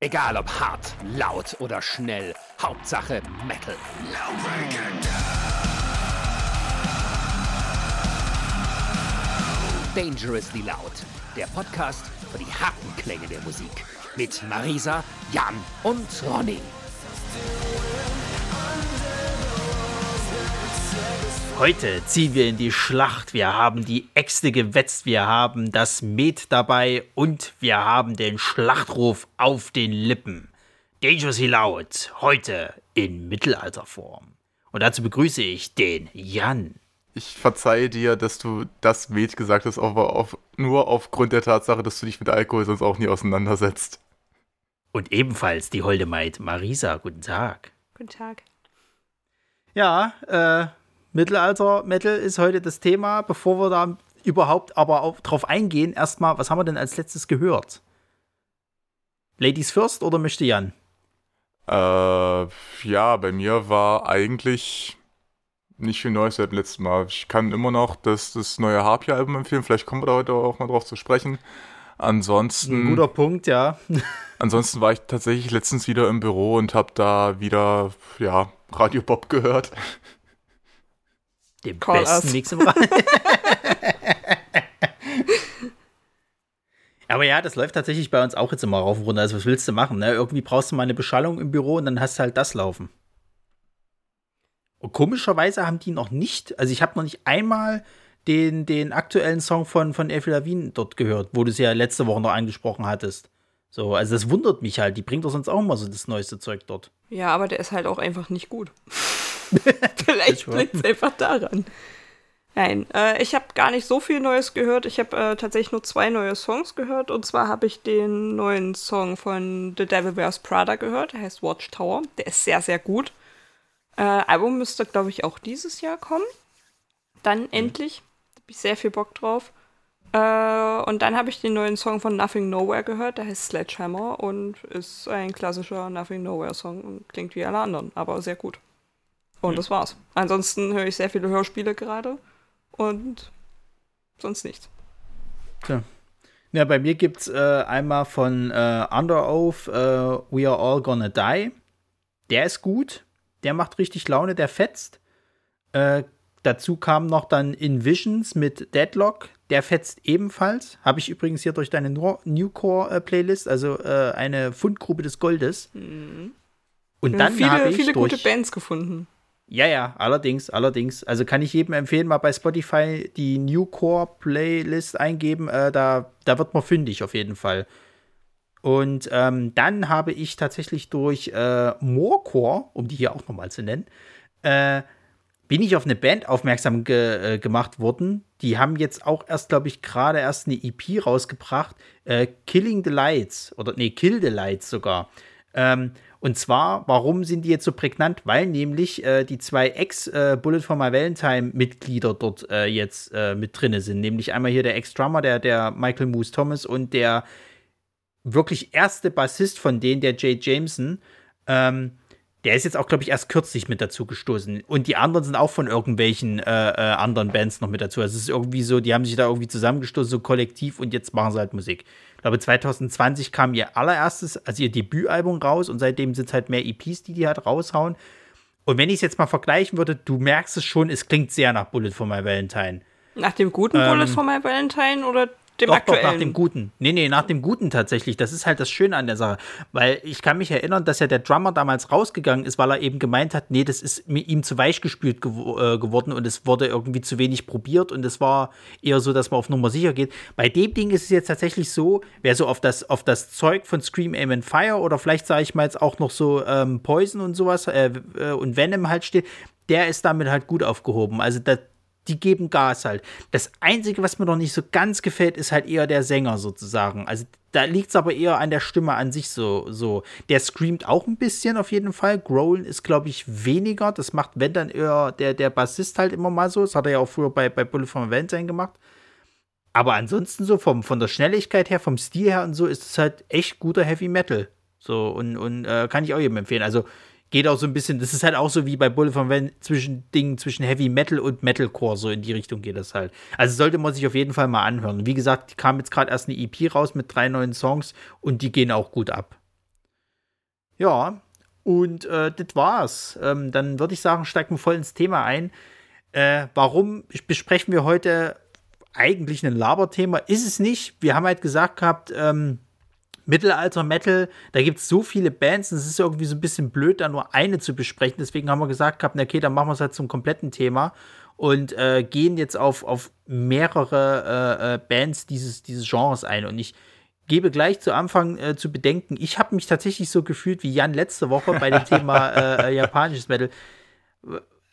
Egal ob hart, laut oder schnell, Hauptsache Metal. Dangerously Loud, der Podcast für die harten Klänge der Musik. Mit Marisa, Jan und Ronny. Heute ziehen wir in die Schlacht. Wir haben die Äxte gewetzt, wir haben das Met dabei und wir haben den Schlachtruf auf den Lippen. Dangerously Loud, heute in Mittelalterform. Und dazu begrüße ich den Jan. Ich verzeihe dir, dass du das Met gesagt hast, aber auf, nur aufgrund der Tatsache, dass du dich mit Alkohol sonst auch nie auseinandersetzt. Und ebenfalls die holde Maid Marisa. Guten Tag. Guten Tag. Ja, äh, Mittelalter-Metal ist heute das Thema. Bevor wir da überhaupt aber auch drauf eingehen, erstmal, was haben wir denn als letztes gehört? Ladies first oder möchte Jan? Äh, ja, bei mir war eigentlich nicht viel Neues seit dem letzten Mal. Ich kann immer noch das, das neue Harpy-Album empfehlen. Vielleicht kommen wir da heute auch mal drauf zu sprechen. Ansonsten. Ein guter Punkt, ja. ansonsten war ich tatsächlich letztens wieder im Büro und habe da wieder, ja, Radio Bob gehört. Dem Call besten us. Mix im Radio. Aber ja, das läuft tatsächlich bei uns auch jetzt immer rauf und runter. Also, was willst du machen? Ne? Irgendwie brauchst du mal eine Beschallung im Büro und dann hast du halt das laufen. Und komischerweise haben die noch nicht, also ich habe noch nicht einmal den, den aktuellen Song von, von Avril Lavigne dort gehört, wo du es ja letzte Woche noch angesprochen hattest. So, also das wundert mich halt. Die bringt doch sonst auch immer so das neueste Zeug dort. Ja, aber der ist halt auch einfach nicht gut. Vielleicht liegt es einfach daran. Nein, äh, ich habe gar nicht so viel Neues gehört. Ich habe äh, tatsächlich nur zwei neue Songs gehört. Und zwar habe ich den neuen Song von The Devil Wears Prada gehört. Der heißt Watchtower. Der ist sehr, sehr gut. Äh, Album müsste, glaube ich, auch dieses Jahr kommen. Dann mhm. endlich. Da habe ich sehr viel Bock drauf. Äh, und dann habe ich den neuen Song von Nothing Nowhere gehört. Der heißt Sledgehammer und ist ein klassischer Nothing Nowhere Song und klingt wie alle anderen, aber sehr gut. Und mhm. das war's. Ansonsten höre ich sehr viele Hörspiele gerade und sonst nichts. Tja. Ja, bei mir gibt es äh, einmal von äh, Under Oath äh, We Are All Gonna Die. Der ist gut. Der macht richtig Laune, der fetzt. Äh, dazu kam noch dann In Visions mit Deadlock. Der fetzt ebenfalls. Habe ich übrigens hier durch deine Newcore-Playlist, also äh, eine Fundgrube des Goldes. Mhm. Und dann viele, habe ich viele durch, gute Bands gefunden. Ja, ja, allerdings, allerdings. Also kann ich jedem empfehlen, mal bei Spotify die Newcore Playlist eingeben. Äh, da, da wird man fündig auf jeden Fall. Und ähm, dann habe ich tatsächlich durch äh, Morecore, um die hier auch nochmal zu nennen, äh, bin ich auf eine Band aufmerksam ge äh, gemacht worden. Die haben jetzt auch erst, glaube ich, gerade erst eine EP rausgebracht. Äh, Killing the Lights. Oder nee, Kill the Lights sogar. Ähm, und zwar, warum sind die jetzt so prägnant? Weil nämlich äh, die zwei Ex-Bullet äh, for My Valentine-Mitglieder dort äh, jetzt äh, mit drin sind. Nämlich einmal hier der Ex-Drummer, der, der Michael Moose Thomas und der wirklich erste Bassist von denen, der Jay Jameson. Ähm, der ist jetzt auch, glaube ich, erst kürzlich mit dazu gestoßen. Und die anderen sind auch von irgendwelchen äh, äh, anderen Bands noch mit dazu. Also es ist irgendwie so, die haben sich da irgendwie zusammengestoßen, so kollektiv, und jetzt machen sie halt Musik. Ich glaube, 2020 kam ihr allererstes, also ihr Debütalbum raus und seitdem sind es halt mehr EPs, die die halt raushauen. Und wenn ich es jetzt mal vergleichen würde, du merkst es schon, es klingt sehr nach Bullet for My Valentine. Nach dem guten ähm, Bullet for My Valentine oder dem doch, aktuellen. Doch, nach dem Guten. Nee, nee, nach dem Guten tatsächlich. Das ist halt das Schöne an der Sache. Weil ich kann mich erinnern, dass ja der Drummer damals rausgegangen ist, weil er eben gemeint hat, nee, das ist ihm zu weich gespült gew äh, geworden und es wurde irgendwie zu wenig probiert und es war eher so, dass man auf Nummer sicher geht. Bei dem Ding ist es jetzt tatsächlich so, wer so auf das, auf das Zeug von Scream, Aim and Fire oder vielleicht sage ich mal jetzt auch noch so ähm, Poison und sowas äh, äh, und Venom halt steht, der ist damit halt gut aufgehoben. Also das die geben Gas halt. Das Einzige, was mir noch nicht so ganz gefällt, ist halt eher der Sänger sozusagen. Also da liegt es aber eher an der Stimme an sich so, so. Der screamt auch ein bisschen auf jeden Fall. Growlen ist, glaube ich, weniger. Das macht, wenn dann eher der, der Bassist halt immer mal so. Das hat er ja auch früher bei, bei Bullet from Valentine gemacht. Aber ansonsten so vom, von der Schnelligkeit her, vom Stil her und so, ist es halt echt guter Heavy Metal. So, und, und äh, kann ich auch jedem empfehlen. Also geht auch so ein bisschen, das ist halt auch so wie bei Bullet von Van zwischen Dingen zwischen Heavy Metal und Metalcore, so in die Richtung geht das halt. Also sollte man sich auf jeden Fall mal anhören. Wie gesagt, kam jetzt gerade erst eine EP raus mit drei neuen Songs und die gehen auch gut ab. Ja, und äh, das war's. Ähm, dann würde ich sagen, steigen wir voll ins Thema ein. Äh, warum besprechen wir heute eigentlich ein Laberthema? Ist es nicht. Wir haben halt gesagt gehabt, ähm, Mittelalter-Metal, da gibt es so viele Bands, und es ist irgendwie so ein bisschen blöd, da nur eine zu besprechen. Deswegen haben wir gesagt gehabt, okay, dann machen wir es halt zum kompletten Thema und äh, gehen jetzt auf, auf mehrere äh, äh Bands dieses, dieses Genres ein. Und ich gebe gleich zu Anfang äh, zu bedenken, ich habe mich tatsächlich so gefühlt wie Jan letzte Woche bei dem Thema äh, äh, japanisches Metal.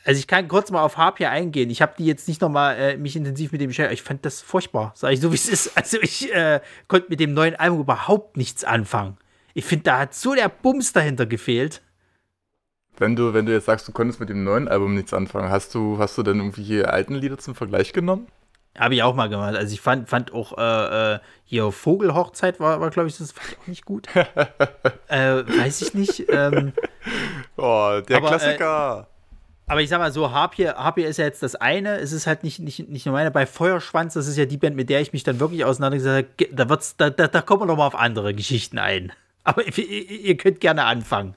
Also ich kann kurz mal auf Harpia eingehen. Ich habe die jetzt nicht noch mal äh, mich intensiv mit dem beschäftigt. Ich fand das furchtbar, sage ich so wie es ist. Also ich äh, konnte mit dem neuen Album überhaupt nichts anfangen. Ich finde, da hat so der Bums dahinter gefehlt. Wenn du, wenn du jetzt sagst, du konntest mit dem neuen Album nichts anfangen, hast du, hast du denn irgendwie hier alten Lieder zum Vergleich genommen? Habe ich auch mal gemacht. Also ich fand, fand auch äh, äh hier Vogelhochzeit war, war glaube ich, das fand ich auch nicht gut. äh, weiß ich nicht. Ähm, oh, der aber, äh, Klassiker. Aber ich sag mal so, Harpier, Harpier ist ja jetzt das eine, es ist halt nicht, nicht, nicht nur meine. Bei Feuerschwanz, das ist ja die Band, mit der ich mich dann wirklich auseinandergesetzt habe, da, wird's, da, da, da kommen wir noch mal auf andere Geschichten ein. Aber ihr, ihr könnt gerne anfangen.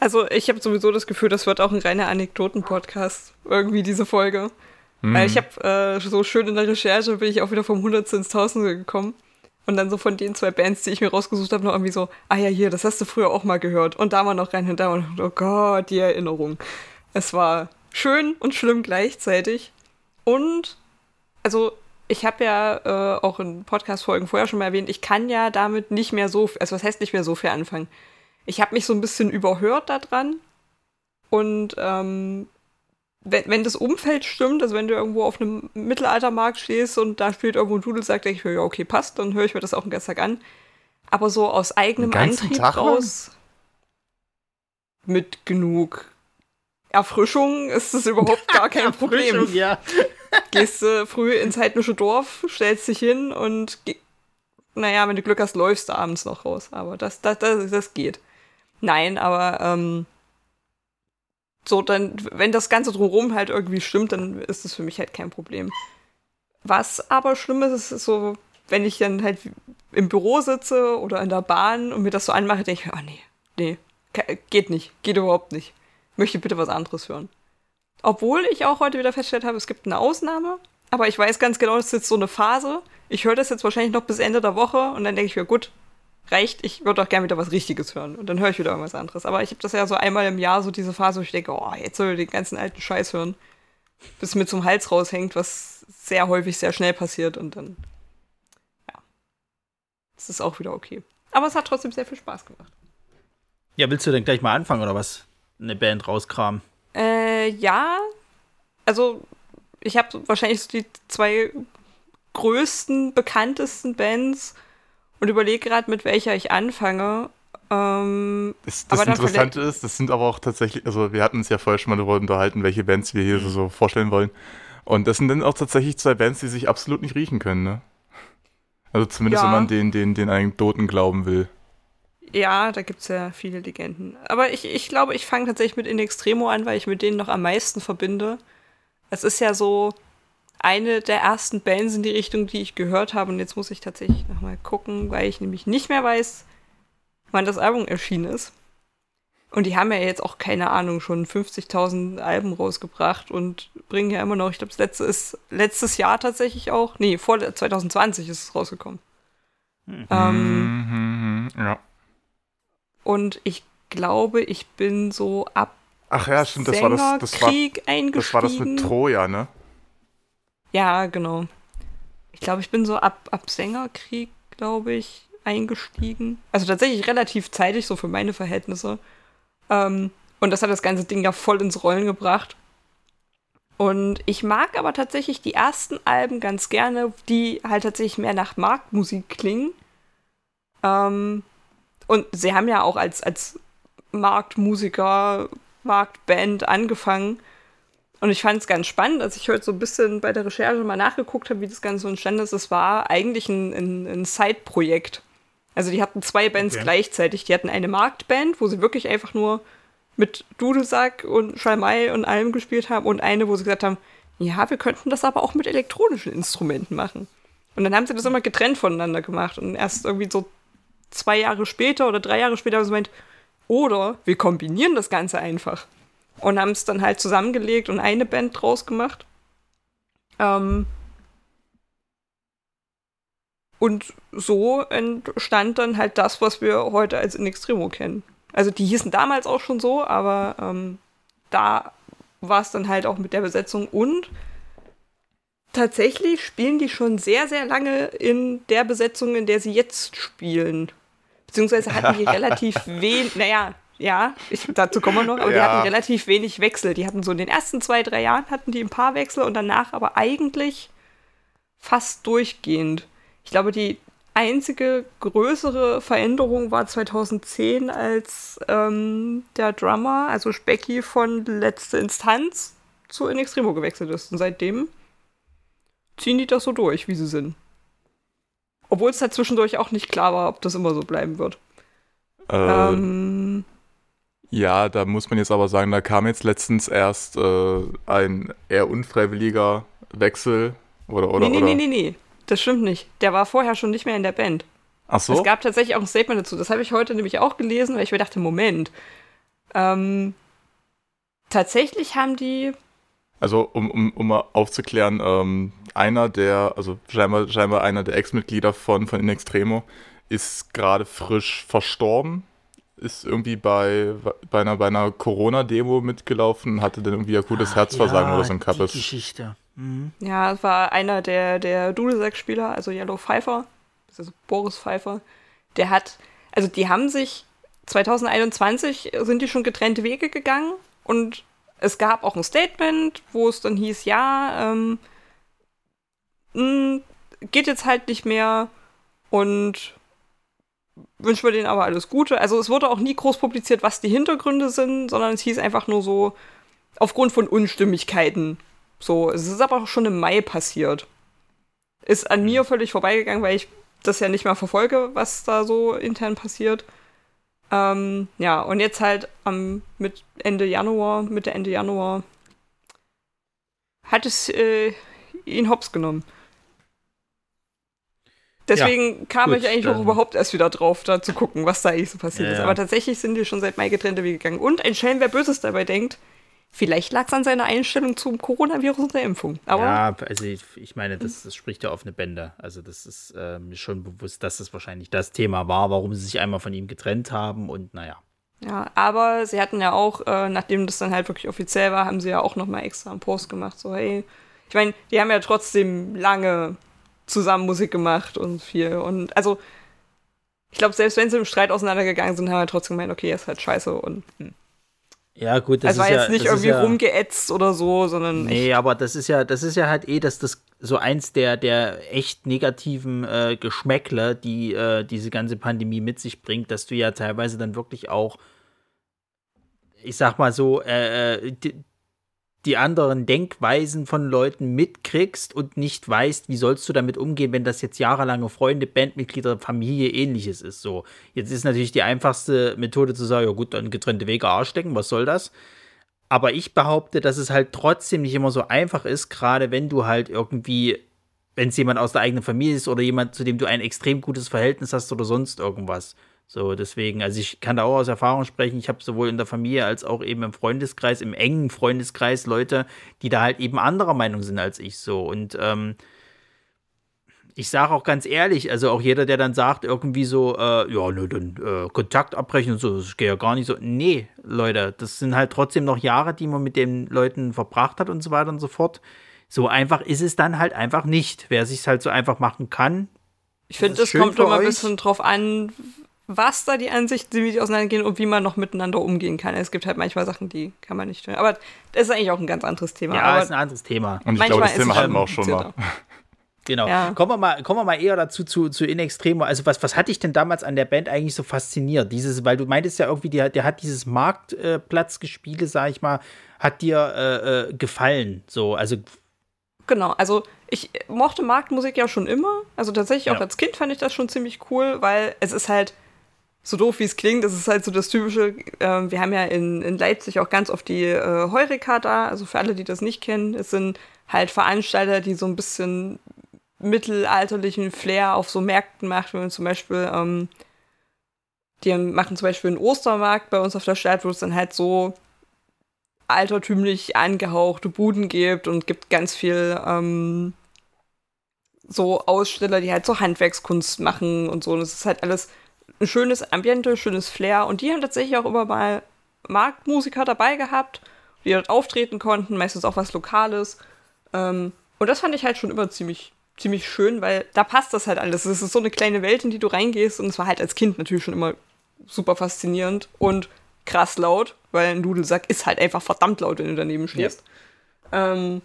Also ich habe sowieso das Gefühl, das wird auch ein reiner Anekdoten-Podcast, irgendwie diese Folge. Mhm. Weil ich habe äh, so schön in der Recherche bin ich auch wieder vom Hundertste ins Tausende gekommen. Und dann so von den zwei Bands, die ich mir rausgesucht habe, noch irgendwie so, ah ja, hier, das hast du früher auch mal gehört. Und da mal noch rein und da mal, oh Gott, die Erinnerung. Es war schön und schlimm gleichzeitig. Und, also, ich habe ja äh, auch in Podcast-Folgen vorher schon mal erwähnt, ich kann ja damit nicht mehr so, also was heißt nicht mehr so viel anfangen. Ich habe mich so ein bisschen überhört daran und ähm, wenn, wenn das Umfeld stimmt, also wenn du irgendwo auf einem Mittelaltermarkt stehst und da spielt irgendwo ein Dudelsack, denke ich ja, okay, passt, dann höre ich mir das auch den ganzen Tag an. Aber so aus eigenem Antrieb Tag raus, mit genug Erfrischung ist das überhaupt gar kein Problem. Ja. Gehst du früh ins heidnische Dorf, stellst dich hin und naja, wenn du Glück hast, läufst du abends noch raus. Aber das, das, das, das geht. Nein, aber ähm, so, dann, wenn das Ganze drumherum halt irgendwie stimmt, dann ist das für mich halt kein Problem. Was aber schlimm ist, ist so, wenn ich dann halt im Büro sitze oder in der Bahn und mir das so anmache, denke ich oh nee, nee, geht nicht, geht überhaupt nicht. Möchte bitte was anderes hören. Obwohl ich auch heute wieder festgestellt habe, es gibt eine Ausnahme, aber ich weiß ganz genau, das ist jetzt so eine Phase. Ich höre das jetzt wahrscheinlich noch bis Ende der Woche und dann denke ich mir, gut, reicht, ich würde auch gerne wieder was Richtiges hören. Und dann höre ich wieder irgendwas anderes. Aber ich habe das ja so einmal im Jahr, so diese Phase, wo ich denke, oh, jetzt soll ich den ganzen alten Scheiß hören. Bis mir zum Hals raushängt, was sehr häufig sehr schnell passiert. Und dann, ja. Das ist auch wieder okay. Aber es hat trotzdem sehr viel Spaß gemacht. Ja, willst du denn gleich mal anfangen oder was? Eine Band rauskramen? Äh, ja. Also, ich habe wahrscheinlich so die zwei größten, bekanntesten Bands und überlege gerade, mit welcher ich anfange. Ähm, das, das Interessante ist, das sind aber auch tatsächlich, also wir hatten uns ja vorher schon mal darüber unterhalten, welche Bands wir hier so, so vorstellen wollen. Und das sind dann auch tatsächlich zwei Bands, die sich absolut nicht riechen können, ne? Also zumindest, ja. wenn man den, den, den Anekdoten glauben will. Ja, da gibt es ja viele Legenden. Aber ich, ich glaube, ich fange tatsächlich mit In Extremo an, weil ich mit denen noch am meisten verbinde. Es ist ja so, eine der ersten Bands in die Richtung, die ich gehört habe. Und jetzt muss ich tatsächlich nochmal gucken, weil ich nämlich nicht mehr weiß, wann das Album erschienen ist. Und die haben ja jetzt auch, keine Ahnung, schon 50.000 Alben rausgebracht und bringen ja immer noch, ich glaube, das letzte ist letztes Jahr tatsächlich auch. Nee, vor 2020 ist es rausgekommen. Mhm. Ähm, ja. Und ich glaube, ich bin so ab Ach ja, stimmt, das war das, das war, das war das mit Troja, ne? Ja, genau. Ich glaube, ich bin so ab, ab Sängerkrieg, glaube ich, eingestiegen. Also tatsächlich relativ zeitig, so für meine Verhältnisse. Ähm, und das hat das ganze Ding ja voll ins Rollen gebracht. Und ich mag aber tatsächlich die ersten Alben ganz gerne, die halt tatsächlich mehr nach Marktmusik klingen. Ähm, und sie haben ja auch als, als Marktmusiker, Marktband angefangen. Und ich fand es ganz spannend, als ich heute so ein bisschen bei der Recherche mal nachgeguckt habe, wie das Ganze entstanden ist. Es war eigentlich ein, ein, ein Side-Projekt. Also die hatten zwei Bands okay. gleichzeitig. Die hatten eine Marktband, wo sie wirklich einfach nur mit Dudelsack und Schalmei und allem gespielt haben und eine, wo sie gesagt haben, ja, wir könnten das aber auch mit elektronischen Instrumenten machen. Und dann haben sie das immer getrennt voneinander gemacht. Und erst irgendwie so zwei Jahre später oder drei Jahre später haben sie gemeint, Oder wir kombinieren das Ganze einfach. Und haben es dann halt zusammengelegt und eine Band draus gemacht. Ähm, und so entstand dann halt das, was wir heute als In Extremo kennen. Also die hießen damals auch schon so, aber ähm, da war es dann halt auch mit der Besetzung und tatsächlich spielen die schon sehr, sehr lange in der Besetzung, in der sie jetzt spielen. Beziehungsweise hatten die relativ wenig, naja, ja, ich, dazu kommen wir noch, aber ja. die hatten relativ wenig Wechsel. Die hatten so in den ersten zwei, drei Jahren hatten die ein paar Wechsel und danach aber eigentlich fast durchgehend. Ich glaube, die einzige größere Veränderung war 2010, als ähm, der Drummer, also Specky von Letzte Instanz, zu In Extremo gewechselt ist. Und seitdem ziehen die das so durch, wie sie sind. Obwohl es halt zwischendurch auch nicht klar war, ob das immer so bleiben wird. Äh, ähm, ja, da muss man jetzt aber sagen, da kam jetzt letztens erst äh, ein eher unfreiwilliger Wechsel. Oder, oder, nee, nee, oder? nee, nee, nee. Das stimmt nicht. Der war vorher schon nicht mehr in der Band. Ach so? Es gab tatsächlich auch ein Statement dazu. Das habe ich heute nämlich auch gelesen, weil ich mir dachte, Moment. Ähm, tatsächlich haben die. Also, um, um, um mal aufzuklären, ähm, einer der, also scheinbar, scheinbar einer der Ex-Mitglieder von, von In Extremo ist gerade frisch verstorben. Ist irgendwie bei, bei einer, bei einer Corona-Demo mitgelaufen, hatte dann irgendwie akutes Herzversagen ja, oder so ein Kappes. Die Geschichte. Mhm. Ja, es war einer der, der Dudelsack-Spieler, also Yellow Pfeiffer, also Boris Pfeiffer. Der hat, also die haben sich 2021 sind die schon getrennte Wege gegangen und es gab auch ein Statement, wo es dann hieß, ja, ähm, hm, geht jetzt halt nicht mehr und wünschen wir denen aber alles Gute. Also es wurde auch nie groß publiziert, was die Hintergründe sind, sondern es hieß einfach nur so, aufgrund von Unstimmigkeiten so, es ist aber auch schon im Mai passiert. Ist an mir völlig vorbeigegangen, weil ich das ja nicht mal verfolge, was da so intern passiert. Ähm, ja, und jetzt halt am mit Ende Januar, Mitte Ende Januar, hat es äh, ihn hops genommen. Deswegen ja, kam gut, ich eigentlich auch überhaupt erst wieder drauf, da zu gucken, was da eigentlich so passiert ja, ist. Aber tatsächlich sind die schon seit Mai getrennte Wege gegangen. Und ein Schelm, wer Böses dabei denkt, Vielleicht lag es an seiner Einstellung zum Coronavirus und der Impfung. Aber ja, also ich, ich meine, das, das, spricht ja offene Bände. Also das ist äh, mir schon bewusst, dass das wahrscheinlich das Thema war, warum sie sich einmal von ihm getrennt haben und naja. Ja, aber sie hatten ja auch, äh, nachdem das dann halt wirklich offiziell war, haben sie ja auch nochmal extra einen Post gemacht. So, hey, ich meine, die haben ja trotzdem lange zusammen Musik gemacht und viel. Und also, ich glaube, selbst wenn sie im Streit auseinandergegangen sind, haben wir trotzdem gemeint, okay, ist halt scheiße und hm. Ja, gut, das also ist war jetzt ja, nicht irgendwie ja, rumgeätzt oder so, sondern. Nee, aber das ist ja, das ist ja halt eh, dass das so eins der, der echt negativen äh, Geschmäckler, die äh, diese ganze Pandemie mit sich bringt, dass du ja teilweise dann wirklich auch, ich sag mal so, äh, äh die, die anderen Denkweisen von Leuten mitkriegst und nicht weißt, wie sollst du damit umgehen, wenn das jetzt jahrelange Freunde, Bandmitglieder, Familie, ähnliches ist. So, jetzt ist natürlich die einfachste Methode zu sagen, ja gut, dann getrennte Wege arschlecken, was soll das? Aber ich behaupte, dass es halt trotzdem nicht immer so einfach ist, gerade wenn du halt irgendwie, wenn es jemand aus der eigenen Familie ist oder jemand, zu dem du ein extrem gutes Verhältnis hast oder sonst irgendwas. So, deswegen, also ich kann da auch aus Erfahrung sprechen. Ich habe sowohl in der Familie als auch eben im Freundeskreis, im engen Freundeskreis Leute, die da halt eben anderer Meinung sind als ich so. Und ähm, ich sage auch ganz ehrlich, also auch jeder, der dann sagt, irgendwie so, äh, ja, ne, dann äh, Kontakt abbrechen und so, das geht ja gar nicht so. Nee, Leute, das sind halt trotzdem noch Jahre, die man mit den Leuten verbracht hat und so weiter und so fort. So einfach ist es dann halt einfach nicht. Wer sich halt so einfach machen kann. Ich finde, es kommt immer ein bisschen drauf an, was da die Ansichten sind, wie die auseinandergehen und wie man noch miteinander umgehen kann. Es gibt halt manchmal Sachen, die kann man nicht tun. Aber das ist eigentlich auch ein ganz anderes Thema. Ja, aber ist ein anderes Thema. Und ich glaube, das Thema hatten wir auch schon mal. Genau. Ja. Kommen, wir mal, kommen wir mal eher dazu zu, zu In Extremo. Also, was, was hat dich denn damals an der Band eigentlich so fasziniert? Dieses, weil du meintest ja irgendwie, der, der hat dieses Marktplatzgespiele, äh, sag ich mal, hat dir äh, äh, gefallen. So, also. Genau, also ich mochte Marktmusik ja schon immer. Also tatsächlich auch ja. als Kind fand ich das schon ziemlich cool, weil es ist halt so doof wie es klingt, ist halt so das typische, äh, wir haben ja in, in Leipzig auch ganz oft die äh, Heureka da, also für alle, die das nicht kennen, es sind halt Veranstalter, die so ein bisschen mittelalterlichen Flair auf so Märkten macht, wenn man zum Beispiel ähm, die machen zum Beispiel einen Ostermarkt bei uns auf der Stadt, wo es dann halt so altertümlich angehauchte Buden gibt und gibt ganz viel ähm, so Aussteller, die halt so Handwerkskunst machen und so. Und es ist halt alles ein schönes Ambiente, schönes Flair. Und die haben tatsächlich auch immer mal Marktmusiker dabei gehabt, die dort auftreten konnten, meistens auch was Lokales. Ähm, und das fand ich halt schon immer ziemlich, ziemlich schön, weil da passt das halt alles. Es ist so eine kleine Welt, in die du reingehst. Und es war halt als Kind natürlich schon immer super faszinierend und krass laut, weil ein Dudelsack ist halt einfach verdammt laut, wenn du daneben stehst. Ja, ähm,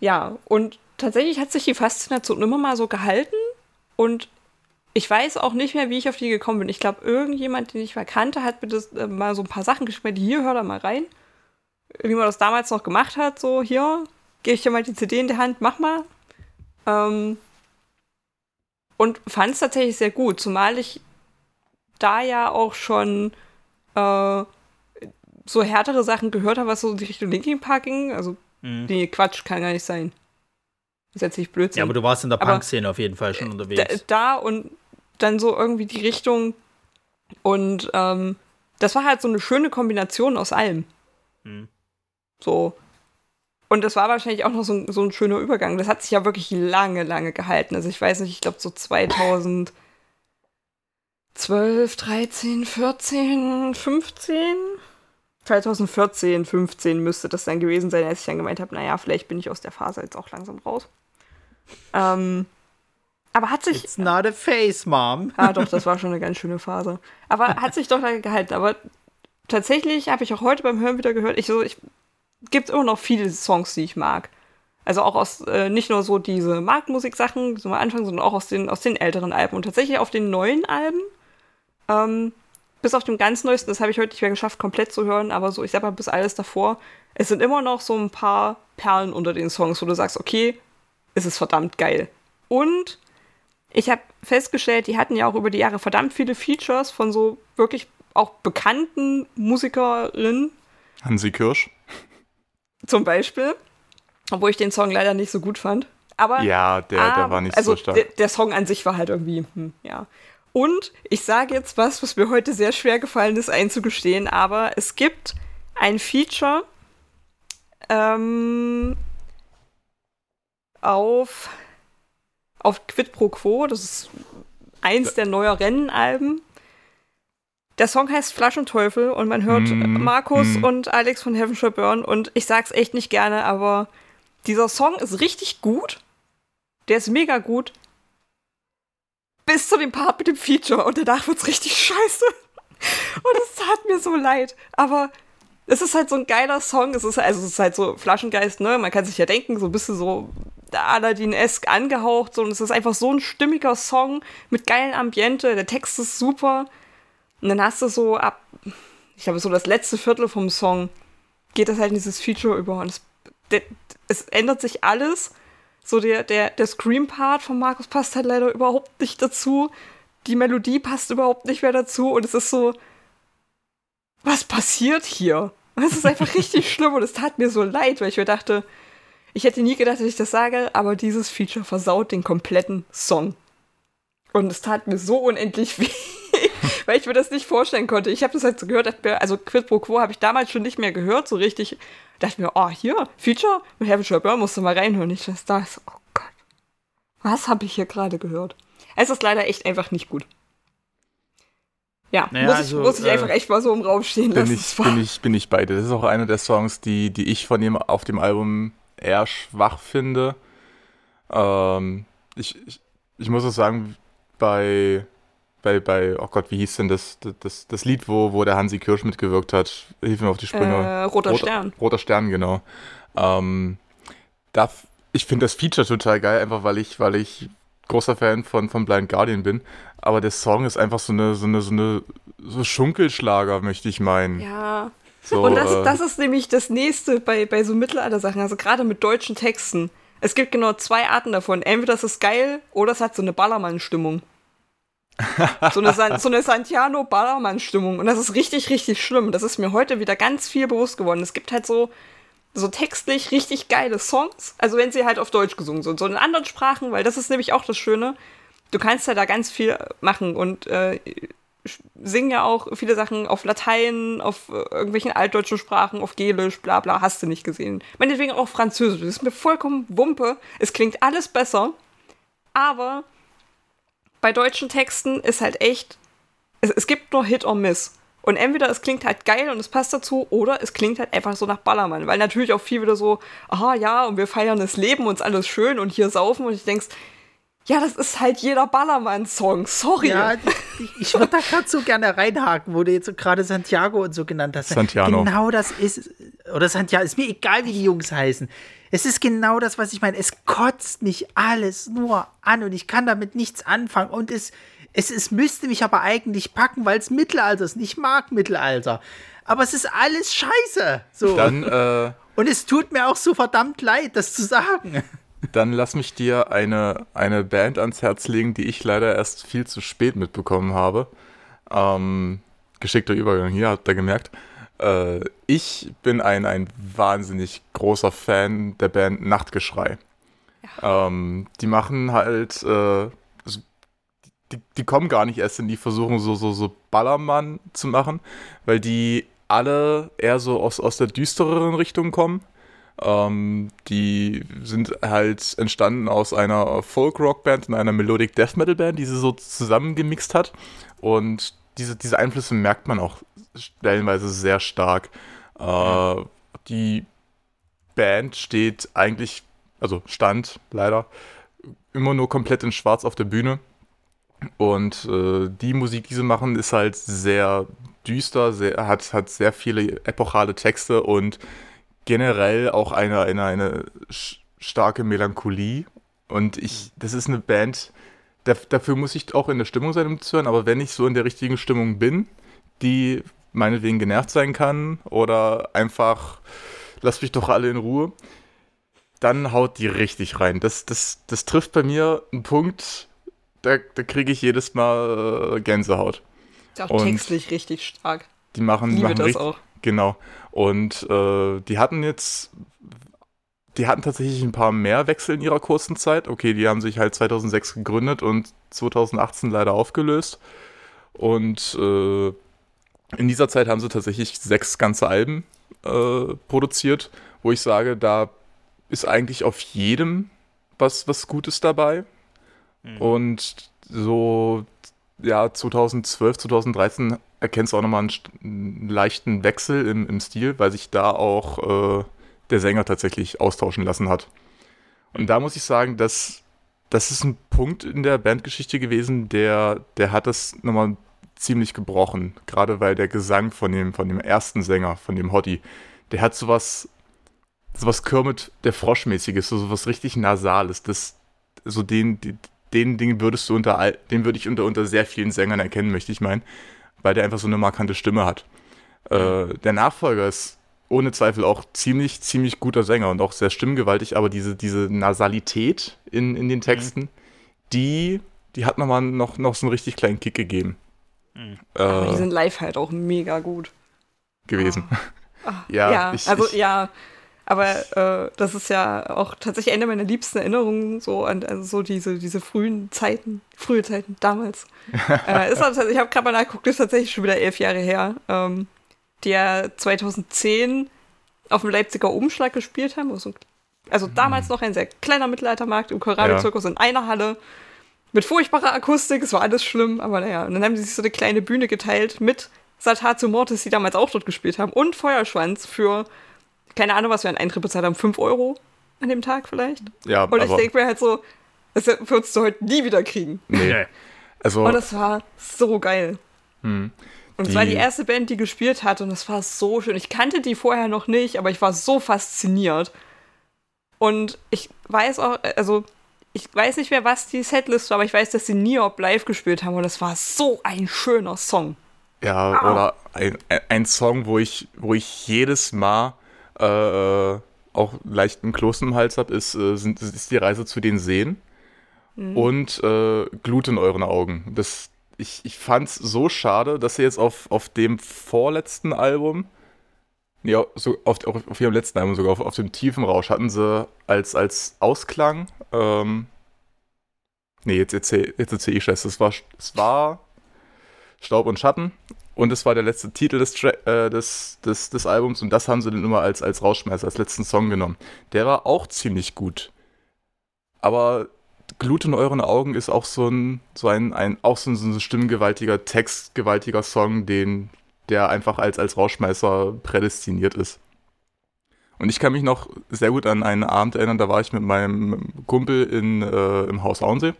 ja und tatsächlich hat sich die Faszination immer mal so gehalten und ich weiß auch nicht mehr, wie ich auf die gekommen bin. Ich glaube, irgendjemand, den ich mal kannte, hat mir das äh, mal so ein paar Sachen geschrieben, hier, hör da mal rein. Wie man das damals noch gemacht hat, so, hier, gebe ich dir mal die CD in die Hand, mach mal. Ähm, und fand es tatsächlich sehr gut, zumal ich da ja auch schon äh, so härtere Sachen gehört habe, was so in die Richtung Linkin Park ging. Also, mhm. nee, Quatsch, kann gar nicht sein. Ist jetzt nicht Blödsinn. Ja, aber du warst in der Punk-Szene auf jeden Fall schon unterwegs. Da, und dann so irgendwie die Richtung. Und ähm, das war halt so eine schöne Kombination aus allem. Mhm. So. Und das war wahrscheinlich auch noch so ein, so ein schöner Übergang. Das hat sich ja wirklich lange, lange gehalten. Also ich weiß nicht, ich glaube so 2000. 12, 13, 14, 15? 2014, 15 müsste das dann gewesen sein, als ich dann gemeint habe, naja, vielleicht bin ich aus der Phase jetzt auch langsam raus. Ähm, aber hat sich. It's not a face, Mom. Ah, doch, das war schon eine ganz schöne Phase. Aber hat sich doch lange gehalten. Aber tatsächlich habe ich auch heute beim Hören wieder gehört, ich so, ich gibt immer noch viele Songs, die ich mag. Also auch aus, äh, nicht nur so diese Marktmusik-Sachen, so am Anfang, sondern auch aus den, aus den älteren Alben. Und tatsächlich auf den neuen Alben ähm, bis auf dem ganz neuesten, das habe ich heute nicht mehr geschafft, komplett zu hören, aber so, ich sag mal, bis alles davor, es sind immer noch so ein paar Perlen unter den Songs, wo du sagst, okay, es ist verdammt geil. Und ich habe festgestellt, die hatten ja auch über die Jahre verdammt viele Features von so wirklich auch bekannten Musikerinnen. Hansi Kirsch. Zum Beispiel. Obwohl ich den Song leider nicht so gut fand. Aber, ja, der, der ah, war nicht also so stark. Der, der Song an sich war halt irgendwie, hm, ja. Und ich sage jetzt was, was mir heute sehr schwer gefallen ist einzugestehen, aber es gibt ein Feature ähm, auf, auf Quid Pro Quo, das ist eins der neueren Alben. Der Song heißt Flaschenteufel und man hört mm, Markus mm. und Alex von Heaven Burn und ich sag's echt nicht gerne, aber dieser Song ist richtig gut. Der ist mega gut, bis zu dem Part mit dem Feature und danach wird's richtig scheiße. Und es tat mir so leid. Aber es ist halt so ein geiler Song. Es ist, also es ist halt so Flaschengeist, ne? Man kann sich ja denken, so ein bisschen so Aladdin-esk angehaucht. So. Und es ist einfach so ein stimmiger Song mit geilen Ambiente. Der Text ist super. Und dann hast du so ab, ich glaube, so das letzte Viertel vom Song geht das halt in dieses Feature über. Und es, es ändert sich alles. So der, der, der Scream-Part von Markus passt halt leider überhaupt nicht dazu. Die Melodie passt überhaupt nicht mehr dazu und es ist so, was passiert hier? es ist einfach richtig schlimm und es tat mir so leid, weil ich mir dachte, ich hätte nie gedacht, dass ich das sage, aber dieses Feature versaut den kompletten Song. Und es tat mir so unendlich weh, weil ich mir das nicht vorstellen konnte. Ich habe das halt so gehört, also Quid pro Quo habe ich damals schon nicht mehr gehört, so richtig dachte mir, oh, hier, Feature mit Heaven Shall Burn, musst du mal reinhören. Ich dachte, das, oh Gott, was habe ich hier gerade gehört? Es ist leider echt einfach nicht gut. Ja, naja, muss, ich, also, muss ich äh, einfach echt mal so im Raum stehen bin lassen. Ich, bin, ich, bin ich beide. Das ist auch einer der Songs, die, die ich von ihm auf dem Album eher schwach finde. Ähm, ich, ich, ich muss auch sagen, bei bei, bei, oh Gott, wie hieß denn das, das, das Lied, wo, wo der Hansi Kirsch mitgewirkt hat? Hilf mir auf die Sprünge. Äh, Roter, Roter, Stern. Roter Stern, genau. Ähm, da, ich finde das Feature total geil, einfach weil ich, weil ich großer Fan von, von Blind Guardian bin. Aber der Song ist einfach so eine, so eine, so eine, so Schunkelschlager, möchte ich meinen. Ja. So, und das, äh, das ist nämlich das nächste bei, bei so Mittelalter-Sachen, also gerade mit deutschen Texten. Es gibt genau zwei Arten davon. Entweder das ist geil oder es hat so eine Ballermann-Stimmung so eine, so eine Santiano Ballermann-Stimmung. Und das ist richtig, richtig schlimm. Das ist mir heute wieder ganz viel bewusst geworden. Es gibt halt so, so textlich richtig geile Songs. Also wenn sie halt auf Deutsch gesungen sind. So in anderen Sprachen, weil das ist nämlich auch das Schöne. Du kannst ja da ganz viel machen und äh, singen ja auch viele Sachen auf Latein, auf äh, irgendwelchen altdeutschen Sprachen, auf Gelisch, bla bla, hast du nicht gesehen. Meinetwegen auch Französisch. Das ist mir vollkommen Wumpe. Es klingt alles besser. Aber bei deutschen Texten ist halt echt, es, es gibt nur Hit or Miss. Und entweder es klingt halt geil und es passt dazu, oder es klingt halt einfach so nach Ballermann. Weil natürlich auch viel wieder so, aha, ja, und wir feiern das Leben, uns alles schön und hier saufen. Und ich denk's, ja, das ist halt jeder Ballermann-Song, sorry. Ja, ich, ich würde da gerade so gerne reinhaken, wo du jetzt so gerade Santiago und so genannt hast. Santiano. Genau das ist, oder Santiago, ist mir egal, wie die Jungs heißen. Es ist genau das, was ich meine. Es kotzt mich alles nur an und ich kann damit nichts anfangen. Und es, es, es müsste mich aber eigentlich packen, weil es Mittelalter ist. Ich mag Mittelalter. Aber es ist alles scheiße. So. Dann, äh, und es tut mir auch so verdammt leid, das zu sagen. Dann lass mich dir eine, eine Band ans Herz legen, die ich leider erst viel zu spät mitbekommen habe. Ähm, geschickter Übergang hier, habt ihr gemerkt. Äh, ich bin ein, ein wahnsinnig großer Fan der Band Nachtgeschrei. Ja. Ähm, die machen halt, äh, die, die kommen gar nicht erst in die Versuchung, so, so, so Ballermann zu machen, weil die alle eher so aus, aus der düstereren Richtung kommen. Ähm, die sind halt entstanden aus einer Folk-Rock-Band und einer Melodic Death Metal-Band, die sie so zusammengemixt hat. Und diese, diese Einflüsse merkt man auch stellenweise sehr stark. Äh, die Band steht eigentlich, also stand leider, immer nur komplett in Schwarz auf der Bühne. Und äh, die Musik, die sie machen, ist halt sehr düster, sehr, hat, hat sehr viele epochale Texte und generell auch eine, eine, eine starke Melancholie. Und ich, das ist eine Band, dafür muss ich auch in der Stimmung sein, um zu hören, aber wenn ich so in der richtigen Stimmung bin, die meinetwegen genervt sein kann oder einfach lasst mich doch alle in Ruhe, dann haut die richtig rein. Das, das, das trifft bei mir einen Punkt, da, da kriege ich jedes Mal äh, Gänsehaut. Ist auch Und textlich richtig stark. Die machen, Liebe machen das richtig, auch. Genau. Und äh, die hatten jetzt, die hatten tatsächlich ein paar mehr Wechsel in ihrer kurzen Zeit. Okay, die haben sich halt 2006 gegründet und 2018 leider aufgelöst. Und äh, in dieser Zeit haben sie tatsächlich sechs ganze Alben äh, produziert, wo ich sage, da ist eigentlich auf jedem was, was Gutes dabei. Mhm. Und so, ja, 2012, 2013 erkennst du auch nochmal einen, einen, leichten Wechsel im, im Stil, weil sich da auch äh, der Sänger tatsächlich austauschen lassen hat. Und da muss ich sagen, dass das ist ein Punkt in der Bandgeschichte gewesen, der, der hat das nochmal ziemlich gebrochen. Gerade weil der Gesang von dem, von dem ersten Sänger, von dem Hottie, der hat sowas, sowas Kermit der Froschmäßiges, so sowas richtig Nasales. Das, so den, den, den Ding würdest du unter, den würde ich unter, unter sehr vielen Sängern erkennen, möchte ich meinen weil der einfach so eine markante Stimme hat. Äh, der Nachfolger ist ohne Zweifel auch ziemlich, ziemlich guter Sänger und auch sehr stimmgewaltig, aber diese, diese Nasalität in, in den Texten, mhm. die, die hat nochmal noch, noch so einen richtig kleinen Kick gegeben. Mhm. Äh, aber die sind live halt auch mega gut. Gewesen. Oh. Oh, ja, ja ich, also ich, ja, aber äh, das ist ja auch tatsächlich eine meiner liebsten Erinnerungen, so an also so diese, diese frühen Zeiten, frühe Zeiten damals. äh, ist also, ich habe gerade mal nachgeguckt, ist tatsächlich schon wieder elf Jahre her. Ähm, die ja 2010 auf dem Leipziger Umschlag gespielt haben. Also, also mhm. damals noch ein sehr kleiner Mittelaltermarkt im Korabi-Zirkus ja. in einer Halle. Mit furchtbarer Akustik, es war alles schlimm, aber naja. Und dann haben sie sich so eine kleine Bühne geteilt mit Saltatio Mortis, die damals auch dort gespielt haben, und Feuerschwanz für keine Ahnung, was wir an Eintritt bezahlt haben, 5 Euro an dem Tag vielleicht. Ja, Und ich denke mir halt so, das würdest du heute nie wieder kriegen. Nee. Also, und das war so geil. Hm. Und es war die erste Band, die gespielt hat und es war so schön. Ich kannte die vorher noch nicht, aber ich war so fasziniert. Und ich weiß auch, also ich weiß nicht mehr, was die Setlist war, aber ich weiß, dass sie Niop live gespielt haben und es war so ein schöner Song. Ja, ah. oder ein, ein Song, wo ich, wo ich jedes Mal äh, auch leicht ein Kloß im Hals habe, ist, äh, sind, ist die Reise zu den Seen mhm. und äh, Glut in euren Augen. Das, ich ich fand es so schade, dass sie jetzt auf, auf dem vorletzten Album, nee, so auf, auf, ihrem letzten Album sogar, auf, auf dem tiefen Rausch, hatten sie als, als Ausklang, ähm, nee, jetzt erzähle jetzt erzähl ich das, es war, es war Staub und Schatten. Und es war der letzte Titel des, äh, des, des, des Albums und das haben sie dann immer als, als Rausschmeißer, als letzten Song genommen. Der war auch ziemlich gut. Aber Glut in euren Augen ist auch so ein, so ein, ein auch so ein stimmgewaltiger, textgewaltiger Song, den, der einfach als, als Rauschmeißer prädestiniert ist. Und ich kann mich noch sehr gut an einen Abend erinnern, da war ich mit meinem Kumpel in, äh, im Haus Auensee.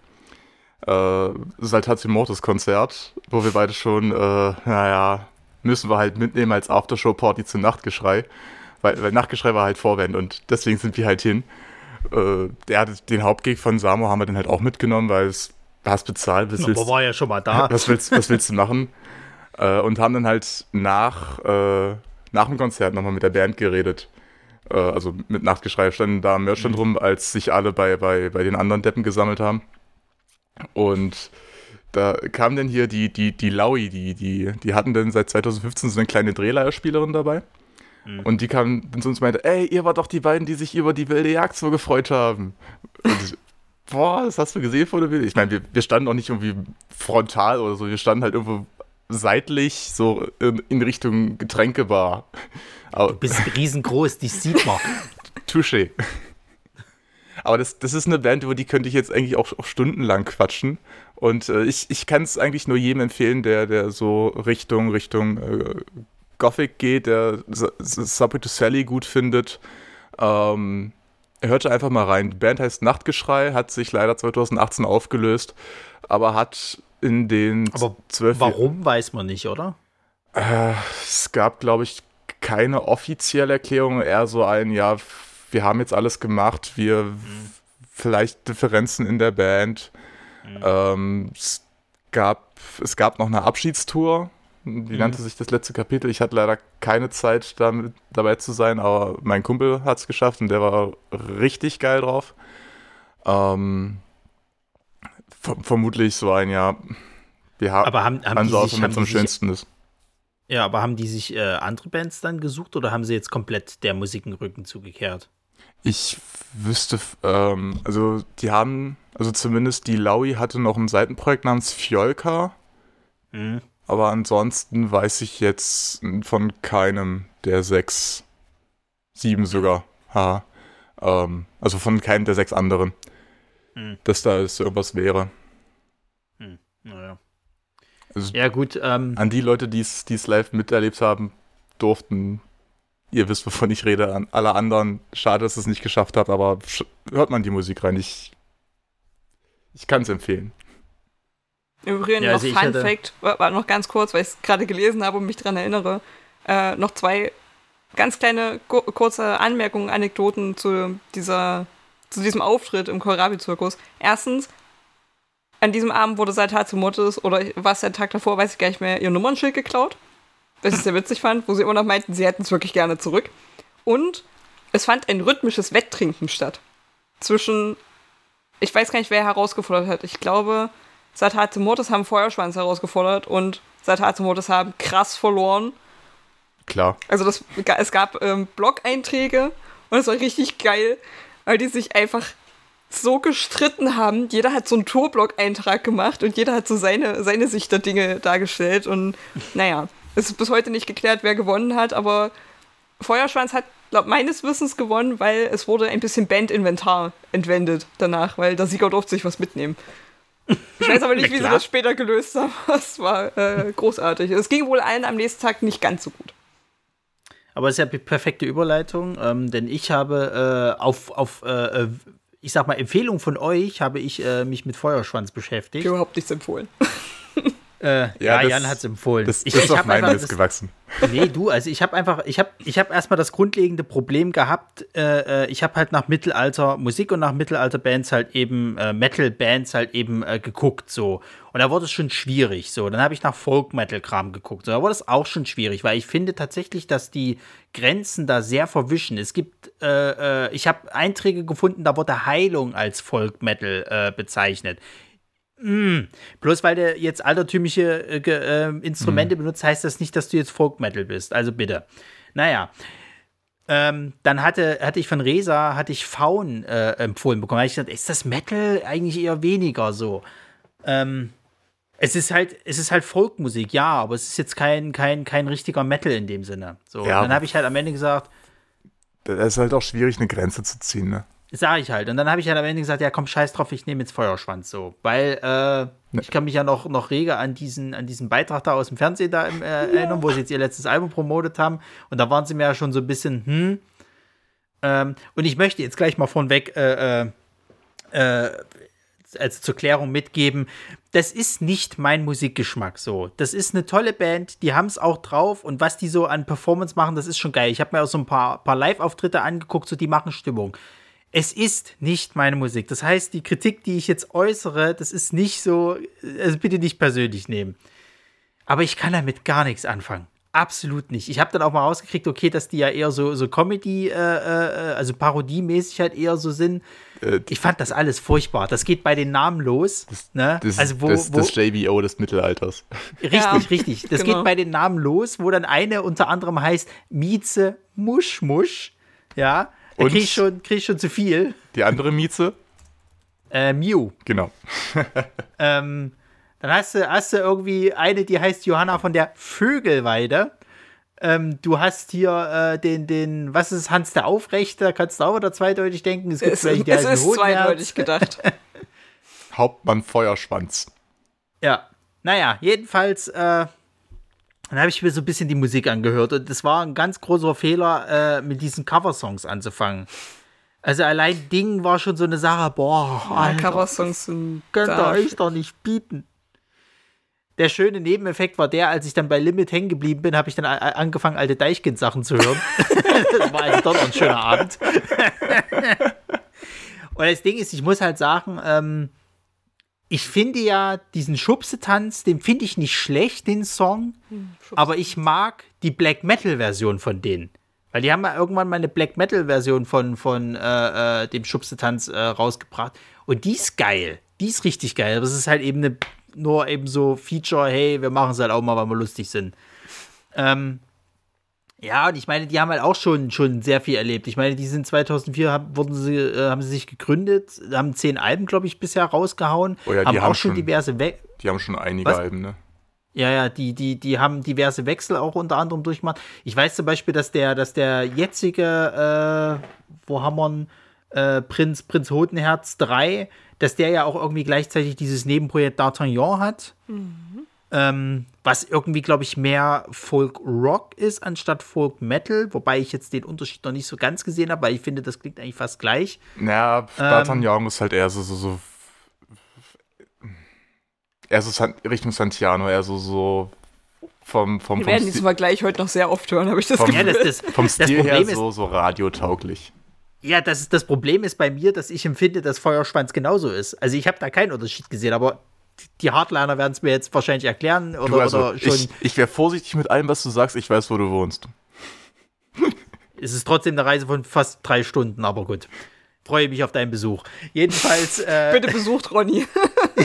Äh, Saltatio Mortis Konzert, wo wir beide schon, äh, naja, müssen wir halt mitnehmen als Aftershow-Party zu Nachtgeschrei. Weil, weil Nachtgeschrei war halt Vorwand und deswegen sind wir halt hin. Äh, der hat den Hauptgeg von Samo haben wir dann halt auch mitgenommen, weil es hast bezahlt. Was willst, war ja schon mal da. Was willst, was willst du machen? Äh, und haben dann halt nach, äh, nach dem Konzert nochmal mit der Band geredet. Äh, also mit Nachtgeschrei standen da mehr schon mhm. rum, als sich alle bei, bei, bei den anderen Deppen gesammelt haben. Und da kam dann hier die, die, die Laui, die, die, die hatten dann seit 2015 so eine kleine Drehleierspielerin dabei. Mhm. Und die kam dann zu uns und meinte, ey, ihr wart doch die beiden, die sich über die wilde Jagd so gefreut haben. Und boah, das hast du gesehen vor der Wilde? Ich meine, wir, wir standen auch nicht irgendwie frontal oder so, wir standen halt irgendwo seitlich, so in, in Richtung Getränkebar. Du bist riesengroß, dich sieht man. Touché. Aber das, das ist eine Band, über die könnte ich jetzt eigentlich auch, auch stundenlang quatschen. Und äh, ich, ich kann es eigentlich nur jedem empfehlen, der, der so Richtung, Richtung äh, Gothic geht, der Subway to Sally gut findet. Ähm, hörte einfach mal rein. Die Band heißt Nachtgeschrei, hat sich leider 2018 aufgelöst, aber hat in den aber zwölf. Warum weiß man nicht, oder? Äh, es gab, glaube ich, keine offizielle Erklärung, eher so ein, ja, wir haben jetzt alles gemacht, wir mhm. vielleicht Differenzen in der Band. Mhm. Ähm, es, gab, es gab noch eine Abschiedstour, die mhm. nannte sich das letzte Kapitel. Ich hatte leider keine Zeit, damit, dabei zu sein, aber mein Kumpel hat es geschafft und der war richtig geil drauf. Ähm, vermutlich so ein Jahr. Wir haben, aber haben, haben die so sich, haben am schönsten ist. Ja, aber haben die sich äh, andere Bands dann gesucht oder haben sie jetzt komplett der Musik den Rücken zugekehrt? Ich wüsste, ähm, also die haben, also zumindest die Laui hatte noch ein Seitenprojekt namens Fjolka. Mhm. Aber ansonsten weiß ich jetzt von keinem der sechs, sieben sogar, ha, ähm, also von keinem der sechs anderen, hm. dass da irgendwas wäre. Hm. Naja. Also ja, gut. Ähm, an die Leute, die es live miterlebt haben, durften, ihr wisst, wovon ich rede, an alle anderen, schade, dass ihr es nicht geschafft habt, aber hört man die Musik rein. Ich, ich kann es empfehlen. Übrigens ja, also noch Fun Fact, war, noch ganz kurz, weil ich es gerade gelesen habe und mich daran erinnere, äh, noch zwei ganz kleine kurze Anmerkungen, Anekdoten zu dieser zu diesem Auftritt im Kohlrabi-Zirkus. Erstens, an diesem Abend wurde seit Hatsumotos oder was der Tag davor, weiß ich gar nicht mehr, ihr Nummernschild geklaut. Was ich sehr witzig fand, wo sie immer noch meinten, sie hätten es wirklich gerne zurück. Und es fand ein rhythmisches Wetttrinken statt. Zwischen, ich weiß gar nicht, wer herausgefordert hat. Ich glaube, Satate Mortis haben Feuerschwanz herausgefordert und Satate Mortis haben krass verloren. Klar. Also das, es gab ähm, Blog-Einträge und es war richtig geil, weil die sich einfach so gestritten haben. Jeder hat so einen Tourblog-Eintrag gemacht und jeder hat so seine, seine Sicht der Dinge dargestellt. Und naja, es ist bis heute nicht geklärt, wer gewonnen hat, aber Feuerschwanz hat glaub, meines Wissens gewonnen, weil es wurde ein bisschen Bandinventar entwendet danach, weil der Sieger durfte sich was mitnehmen. Ich weiß aber nicht, wie sie das später gelöst haben. Das war äh, großartig. Es ging wohl allen am nächsten Tag nicht ganz so gut. Aber es ist ja die perfekte Überleitung, ähm, denn ich habe äh, auf, auf äh, äh ich sag mal, Empfehlung von euch, habe ich äh, mich mit Feuerschwanz beschäftigt. Ich überhaupt nichts empfohlen. Äh, ja, ja das, Jan hat es empfohlen. Das, das ich, ist auf meinem Mist gewachsen. Nee, du, also ich habe einfach, ich habe ich hab erstmal das grundlegende Problem gehabt, äh, äh ich habe halt nach Mittelalter Musik und nach Mittelalter Bands halt eben, äh, Metal Bands halt eben äh, geguckt, so. Und da wurde es schon schwierig, so. Dann habe ich nach Folk Metal Kram geguckt, so. Da wurde es auch schon schwierig, weil ich finde tatsächlich, dass die Grenzen da sehr verwischen. Es gibt, äh, ich habe Einträge gefunden, da wurde Heilung als Folk Metal bezeichnet. Mm. Bloß weil du jetzt altertümliche äh, äh, Instrumente mm. benutzt, heißt das nicht, dass du jetzt Folk Metal bist. Also bitte. Naja. Ähm, dann hatte, hatte ich von Resa hatte ich Faun äh, empfohlen bekommen. Da ich gesagt, ist das Metal eigentlich eher weniger so? Ähm, Es ist halt, es ist halt Folkmusik, ja, aber es ist jetzt kein, kein, kein richtiger Metal in dem Sinne. So, Ja. dann habe ich halt am Ende gesagt, Da ist halt auch schwierig, eine Grenze zu ziehen, ne? Sag ich halt. Und dann habe ich halt am Ende gesagt, ja komm, scheiß drauf, ich nehme jetzt Feuerschwanz so. Weil äh, ich kann mich ja noch, noch rege an diesen, an diesen Beitrag da aus dem Fernsehen da im, äh, erinnern, wo sie jetzt ihr letztes Album promotet haben. Und da waren sie mir ja schon so ein bisschen, hm. Ähm, und ich möchte jetzt gleich mal vornweg äh, äh, äh, also zur Klärung mitgeben, das ist nicht mein Musikgeschmack so. Das ist eine tolle Band, die haben es auch drauf und was die so an Performance machen, das ist schon geil. Ich habe mir auch so ein paar, paar Live-Auftritte angeguckt, so die machen Stimmung. Es ist nicht meine Musik. Das heißt, die Kritik, die ich jetzt äußere, das ist nicht so, also bitte nicht persönlich nehmen. Aber ich kann damit gar nichts anfangen. Absolut nicht. Ich habe dann auch mal rausgekriegt, okay, dass die ja eher so, so Comedy, äh, äh, also parodiemäßig halt eher so sind. Äh, Ich fand das alles furchtbar. Das geht bei den Namen los. ne? Das, also wo, das, wo, das JBO des Mittelalters. richtig, Ja, richtig. Das genau. geht bei den Namen los, wo dann eine unter anderem heißt Mieze Muschmusch. Ja, Und? krieg ich schon, krieg ich schon zu viel. Die andere Mieze? Äh, Mew. Genau. Ähm, dann hast du, hast du irgendwie eine, die heißt Johanna von der Vögelweide. Ähm, du hast hier äh, den, den, was ist Hans der Aufrechte? Kannst du auch wieder zweideutig denken. Es gibt Es, welche, die es ist Hohenherz. zweideutig gedacht. Hauptmann Feuerschwanz. Ja, naja, jedenfalls, äh, dann habe ich mir so ein bisschen die Musik angehört und das war ein ganz großer Fehler, äh, mit diesen Coversongs anzufangen. Also allein Ding war schon so eine Sache, boah, Ja, Alter, Coversongs sind. könnt ihr euch doch nicht bieten. Der schöne Nebeneffekt war der, als ich dann bei Limit hängen geblieben bin, habe ich dann angefangen, alte Deichkind-Sachen zu hören. das war also doch noch ein schöner Abend. Und das Ding ist, ich muss halt sagen, ähm, ich finde ja diesen Schubsetanz, den finde ich nicht schlecht, den Song, aber ich mag die Black Metal-Version von denen. Weil die haben ja irgendwann mal eine Black Metal-Version von, von äh, äh, dem Schubsetanz äh, rausgebracht. Und die ist geil. Die ist richtig geil. Aber es ist halt eben eine, nur eben so Feature, hey, wir machen es halt auch mal, weil wir lustig sind. Ähm, ja, und ich meine, die haben halt auch schon, schon sehr viel erlebt. Ich meine, die sind 2004, haben, wurden sie, äh, haben sie sich gegründet, haben zehn Alben, glaube ich, bisher rausgehauen. Oh ja, die haben auch haben schon schon- diverse We Die haben schon einige Was? Alben, ne? ja, ja, die, die, die haben diverse Wechsel auch unter anderem durchgemacht. Ich weiß zum Beispiel, dass der, dass der jetzige, äh, wo haben wir ihn, äh, Prinz, Prinz Hotenherz 3, dass der ja auch irgendwie gleichzeitig dieses Nebenprojekt D'Artagnan hat. Ähm, was irgendwie, glaube ich, mehr Folk-Rock ist anstatt Folk-Metal, wobei ich jetzt den Unterschied noch nicht so ganz gesehen habe, weil ich finde, das klingt eigentlich fast gleich. Naja, Ähm. D'Artagnan ist halt eher so, so, so eher so San Richtung Santiano, eher so, so vom, vom, Wir werden diesen Vergleich heute noch sehr oft hören, habe ich das Vom- Ja, Gefühl. das, das, vom das Stil her Problem ist, so, so radiotauglich. Ja, das, ist- das Problem ist bei mir, dass ich empfinde, dass Feuerschwanz genauso ist. Also ich habe da keinen Unterschied gesehen, aber die Hardliner werden es mir jetzt wahrscheinlich erklären oder, Du, also, oder schon. ich, ich wäre vorsichtig mit allem, was du sagst. Ich weiß, wo du wohnst. es ist trotzdem eine Reise von fast drei Stunden, aber gut. Freue mich auf deinen Besuch. Jedenfalls, äh, Bitte besucht Ronny.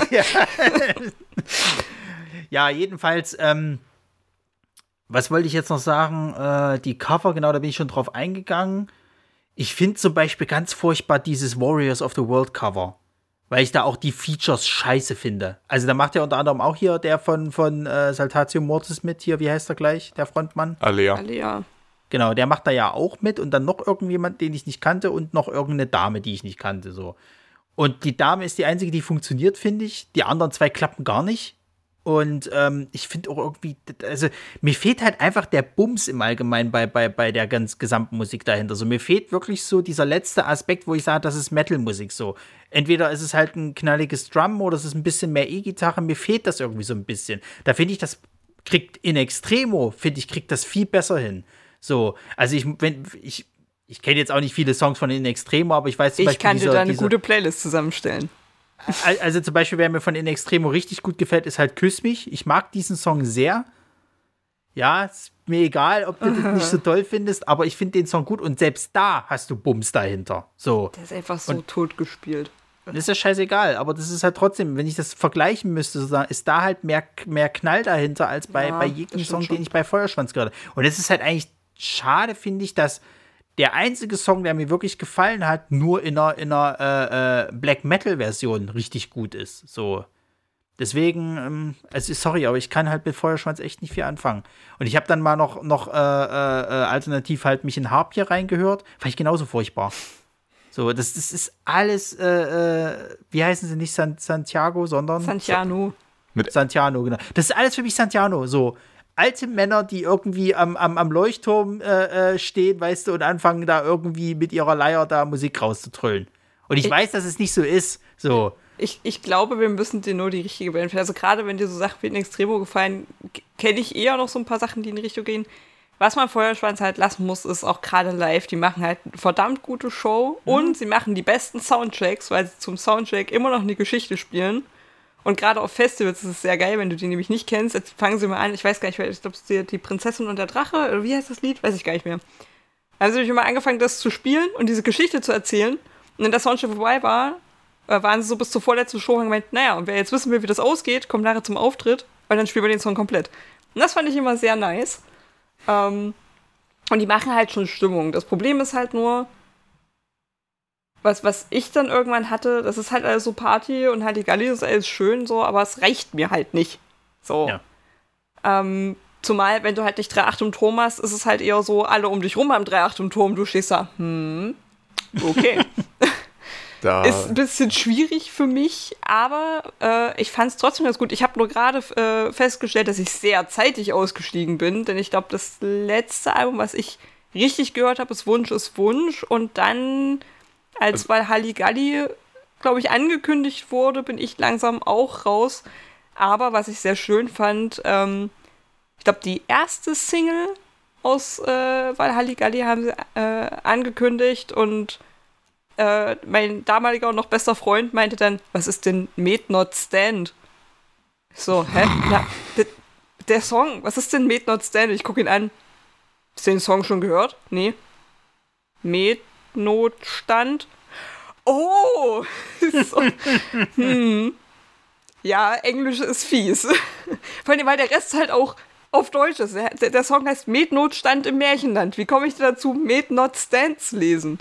ja, jedenfalls, ähm, was wollte ich jetzt noch sagen? Äh, die Cover, genau, da bin ich schon drauf eingegangen. Ich finde zum Beispiel ganz furchtbar dieses Warriors of the World Cover. Weil ich da auch die Features scheiße finde. Also da macht ja unter anderem auch hier der von, von äh, Saltatio Mortis mit, hier, wie heißt er gleich, der Frontmann? Alea. Alle ja. Genau, der macht da ja auch mit und dann noch irgendjemand, den ich nicht kannte und noch irgendeine Dame, die ich nicht kannte, so. Und die Dame ist die einzige, die funktioniert, finde ich. Die anderen zwei klappen gar nicht. Und ähm, ich finde auch irgendwie, also mir fehlt halt einfach der Bums im Allgemeinen bei, bei, bei der ganz gesamten Musik dahinter. So, mir fehlt wirklich so dieser letzte Aspekt, wo ich sage, das ist Metal-Musik so. Entweder ist es halt ein knalliges Drum oder es ist ein bisschen mehr E-Gitarre. Mir fehlt das irgendwie so ein bisschen. Da finde ich, das kriegt in Extremo, finde ich, kriegt das viel besser hin. So, also ich, wenn, ich, ich kenne jetzt auch nicht viele Songs von In Extremo, aber ich weiß zum Ich Beispiel kann dir da eine gute Playlist zusammenstellen. Al- Also zum Beispiel, wer mir von In Extremo richtig gut gefällt, ist halt Küss mich. Ich mag diesen Song sehr. Ja, ist mir egal, ob du das nicht so toll findest, aber ich finde den Song gut und selbst da hast du Bums dahinter. So. Der ist einfach so tot gespielt. Das ist ja scheißegal, aber das ist halt trotzdem, wenn ich das vergleichen müsste, ist da halt mehr, mehr Knall dahinter als bei, Ja, bei jedem Song, schon. den ich bei Feuerschwanz gehört habe. Und es ist halt eigentlich schade, finde ich, dass der einzige Song, der mir wirklich gefallen hat, nur in einer, in einer äh, äh, Black Metal-Version richtig gut ist. So. Deswegen, ähm, also sorry, aber ich kann halt mit Feuerschwanz echt nicht viel anfangen. Und ich habe dann mal noch, noch äh, äh, äh alternativ halt mich in Harpier reingehört. Fand ich genauso furchtbar. So, das, das ist alles, äh, äh, wie heißen sie nicht San Santiago, sondern Santiano. Mit Santiano, genau. Das ist alles für mich Santiano. So alte Männer, die irgendwie am, am, am Leuchtturm äh, äh, stehen, weißt du, und anfangen da irgendwie mit ihrer Leier da Musik rauszutrüllen. Und ich, ich weiß, dass es nicht so ist. So. Ich, ich glaube, wir müssen dir nur die richtige Band finden. Also gerade wenn dir so Sachen wie in Extremo gefallen, kenne ich eher noch so ein paar Sachen, die in die Richtung gehen. Was man Feuerschwanz halt lassen muss, ist auch gerade live, die machen halt eine verdammt gute Show mhm. und sie machen die besten Soundtracks, weil sie zum Soundtrack immer noch eine Geschichte spielen. Und gerade auf Festivals ist es sehr geil, wenn du die nämlich nicht kennst. Jetzt fangen sie mal an, ich weiß gar nicht, ich glaube, es ist die Prinzessin und der Drache, oder wie heißt das Lied? Weiß ich gar nicht mehr. Da haben sie nämlich mal angefangen, das zu spielen und diese Geschichte zu erzählen. Und wenn das Soundtrack vorbei war, äh, waren sie so bis zur vorletzten Show und gemeint, naja, und wer jetzt wissen will, wie das ausgeht, kommt nachher zum Auftritt, weil dann spielen wir den Song komplett. Und das fand ich immer sehr nice. Ähm, und die machen halt schon Stimmung. Das Problem ist halt nur, was, was ich dann irgendwann hatte, das ist halt alles so Party und halt die Galli ist alles schön so, aber es reicht mir halt nicht. So. Ja. Ähm, zumal, wenn du halt nicht 3-8 im Turm hast, ist es halt eher so, alle um dich rum haben 3-8 im Turm, du stehst da, hm, okay. Da. Ist ein bisschen schwierig für mich, aber äh, ich fand es trotzdem ganz gut. Ich habe nur gerade äh, festgestellt, dass ich sehr zeitig ausgestiegen bin, denn ich glaube, das letzte Album, was ich richtig gehört habe, ist Wunsch ist Wunsch und dann, als also, weil Halligalli, glaube ich, angekündigt wurde, bin ich langsam auch raus. Aber was ich sehr schön fand, ähm, ich glaube, die erste Single aus äh, weil Halligalli haben sie äh, angekündigt und äh, mein damaliger und noch bester Freund meinte dann, was ist denn Made Not Stand? So, hä? Na, der Song, was ist denn Made Not Stand? Ich gucke ihn an. Hast du den Song schon gehört? Nee. Med Notstand. Oh! so. hm. Ja, Englisch ist fies. Vor allem, weil der Rest halt auch auf Deutsch ist. Der, der Song heißt Metnotstand im Märchenland. Wie komme ich dazu, Med Not Stands lesen?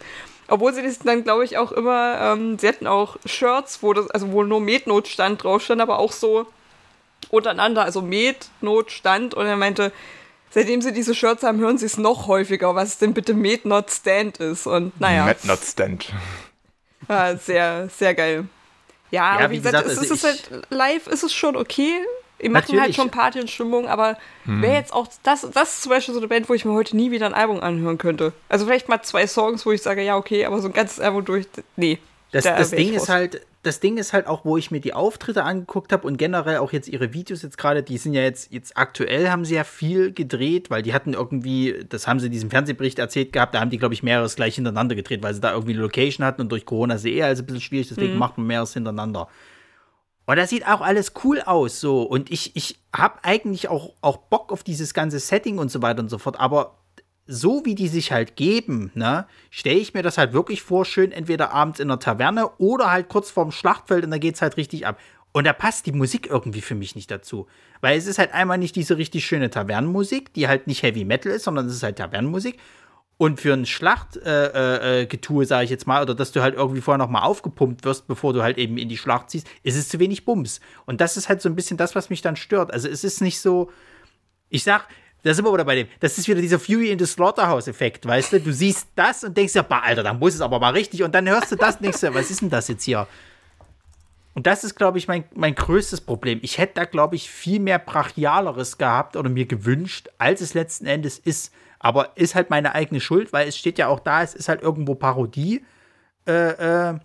Obwohl sie das dann, glaube ich, auch immer, ähm, sie hatten auch Shirts, wo das, also wo nur Metnotstand drauf stand, aber auch so untereinander, also Metnotstand und er meinte, seitdem sie diese Shirts haben, hören sie es noch häufiger, was denn bitte Met Not Stand ist und naja. Met Not Stand. Ja, sehr, sehr geil. Ja, ja aber wie, gesagt, gesagt es, also ist halt, live ist es schon okay, die machen halt halt schon Party und Stimmung, aber hm. wäre jetzt auch, das, das ist zum Beispiel so eine Band, wo ich mir heute nie wieder ein Album anhören könnte. Also vielleicht mal zwei Songs, wo ich sage, ja, okay, aber so ein ganzes Album durch, nee. Das, da das Ding ist halt, das Ding ist halt auch, wo ich mir die Auftritte angeguckt habe und generell auch jetzt ihre Videos jetzt gerade, die sind ja jetzt, jetzt aktuell haben sie ja viel gedreht, weil die hatten irgendwie, das haben sie in diesem Fernsehbericht erzählt gehabt, da haben die, glaube ich, mehreres gleich hintereinander gedreht, weil sie da irgendwie eine Location hatten und durch Corona ist eh also ein bisschen schwierig, deswegen mhm. macht man mehreres hintereinander. Und das sieht auch alles cool aus, so. Und ich, ich habe eigentlich auch, auch Bock auf dieses ganze Setting und so weiter und so fort. Aber so wie die sich halt geben, ne, stelle ich mir das halt wirklich vor, schön entweder abends in der Taverne oder halt kurz vorm Schlachtfeld und da geht es halt richtig ab. Und da passt die Musik irgendwie für mich nicht dazu. Weil es ist halt einmal nicht diese richtig schöne Tavernenmusik, die halt nicht Heavy Metal ist, sondern es ist halt Tavernenmusik. Und für ein Schlachtgetue, äh, äh, sage ich jetzt mal, oder dass du halt irgendwie vorher noch mal aufgepumpt wirst, bevor du halt eben in die Schlacht ziehst, ist es zu wenig Bums. Und das ist halt so ein bisschen das, was mich dann stört. Also es ist nicht so, ich sag, da sind wir wieder bei dem, das ist wieder dieser Fury in the Slaughterhouse-Effekt, weißt du? Du siehst das und denkst ja, Alter, da muss es aber mal richtig. Und dann hörst du das dir, was ist denn das jetzt hier? Und das ist, glaube ich, mein, mein größtes Problem. Ich hätte da, glaube ich, viel mehr Brachialeres gehabt oder mir gewünscht, als es letzten Endes ist. Aber ist halt meine eigene Schuld, weil es steht ja auch da, es ist halt irgendwo Parodie. Äh, äh,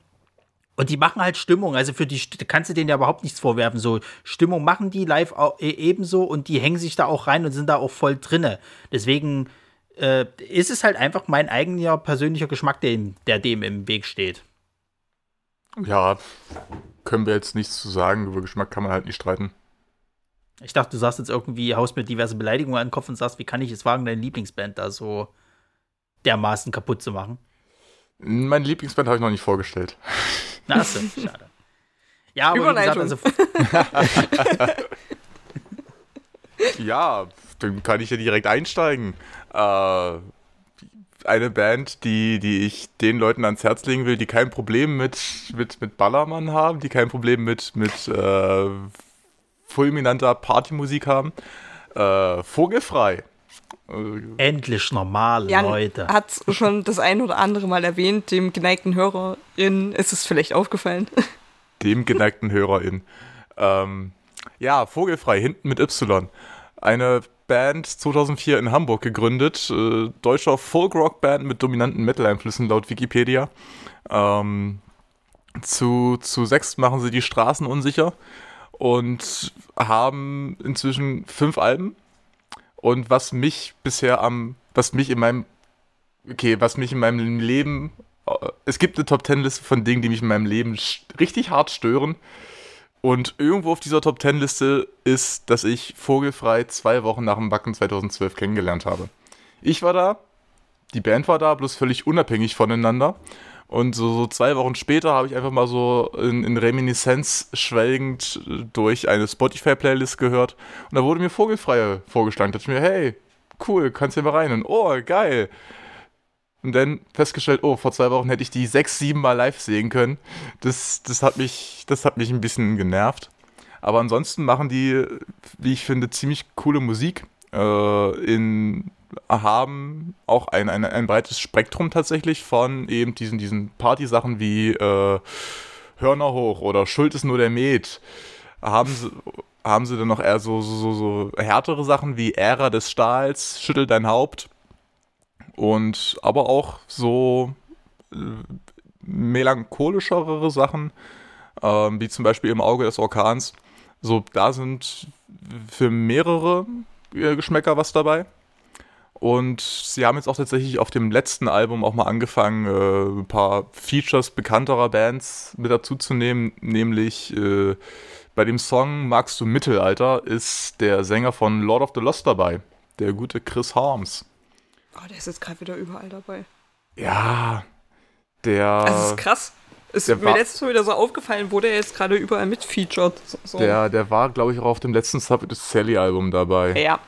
und die machen halt Stimmung. Also für die kannst du denen ja überhaupt nichts vorwerfen. So Stimmung machen die live e, ebenso und die hängen sich da auch rein und sind da auch voll drinne. Deswegen äh, ist es halt einfach mein eigener persönlicher Geschmack, dem, der dem im Weg steht. Ja, können wir jetzt nichts zu sagen. Über Geschmack kann man halt nicht streiten. Ich dachte, du sagst jetzt irgendwie, haust mir diverse Beleidigungen an den Kopf und sagst, wie kann ich es wagen, deine Lieblingsband da so dermaßen kaputt zu machen? Meine Lieblingsband habe ich noch nicht vorgestellt. Na, so, schade. Ja, aber Überleitung. wie gesagt, also ja, dann kann ich ja direkt einsteigen. Äh, eine Band, die, die ich den Leuten ans Herz legen will, die kein Problem mit, mit, mit Ballermann haben, die kein Problem mit, mit äh, fulminanter Partymusik haben. Äh, Vogelfrei. Endlich normal, Jan Leute. hat schon das ein oder andere Mal erwähnt, dem geneigten HörerInnen ist es vielleicht aufgefallen. Dem geneigten HörerInnen. Ähm, ja, Vogelfrei, hinten mit Y. Eine Band 2004 in Hamburg gegründet. Äh, deutscher Folk-Rock-Band mit dominanten Metal-Einflüssen laut Wikipedia. Ähm, zu, zu sechs machen sie die Straßen unsicher und haben inzwischen fünf Alben. Und was mich bisher am, was mich in meinem, okay, was mich in meinem Leben, äh, es gibt eine Top Ten Liste von Dingen, die mich in meinem Leben richtig hart stören. Und irgendwo auf dieser Top Ten Liste ist, dass ich Vogelfrei zwei Wochen nach dem Backen 2012 kennengelernt habe. Ich war da, die Band war da, bloß völlig unabhängig voneinander. Und so, so zwei Wochen später habe ich einfach mal so in, in Reminiszenz schwelgend durch eine Spotify-Playlist gehört. Und da wurde mir Vogelfreie vorgeschlagen. Da dachte ich mir, hey, cool, kannst du mal rein. Und oh, geil. Und dann festgestellt, oh, vor zwei Wochen hätte ich die sechs, sieben Mal live sehen können. Das, das, hat, mich, das hat mich ein bisschen genervt. Aber ansonsten machen die, wie ich finde, ziemlich coole Musik. Äh, in haben auch ein, ein, ein breites Spektrum tatsächlich von eben diesen, diesen Party-Sachen wie äh, Hörner hoch oder Schuld ist nur der Met. Haben sie, haben sie dann noch eher so, so, so härtere Sachen wie Ära des Stahls, Schüttel dein Haupt und aber auch so äh, melancholischere Sachen, äh, wie zum Beispiel im Auge des Orkans. So, da sind für mehrere äh, Geschmäcker was dabei. Und sie haben jetzt auch tatsächlich auf dem letzten Album auch mal angefangen, äh, ein paar Features bekannterer Bands mit dazu zu nehmen. Nämlich äh, bei dem Song Magst du Mittelalter ist der Sänger von Lord of the Lost dabei, der gute Chris Harms. Oh, der ist jetzt gerade wieder überall dabei. Ja, der. Also, das ist krass. Ist mir letztes Mal wieder so aufgefallen, wo der jetzt gerade überall mitfeatured. So. Der, der war, glaube ich, auch auf dem letzten Sub Sally Album dabei. Ja,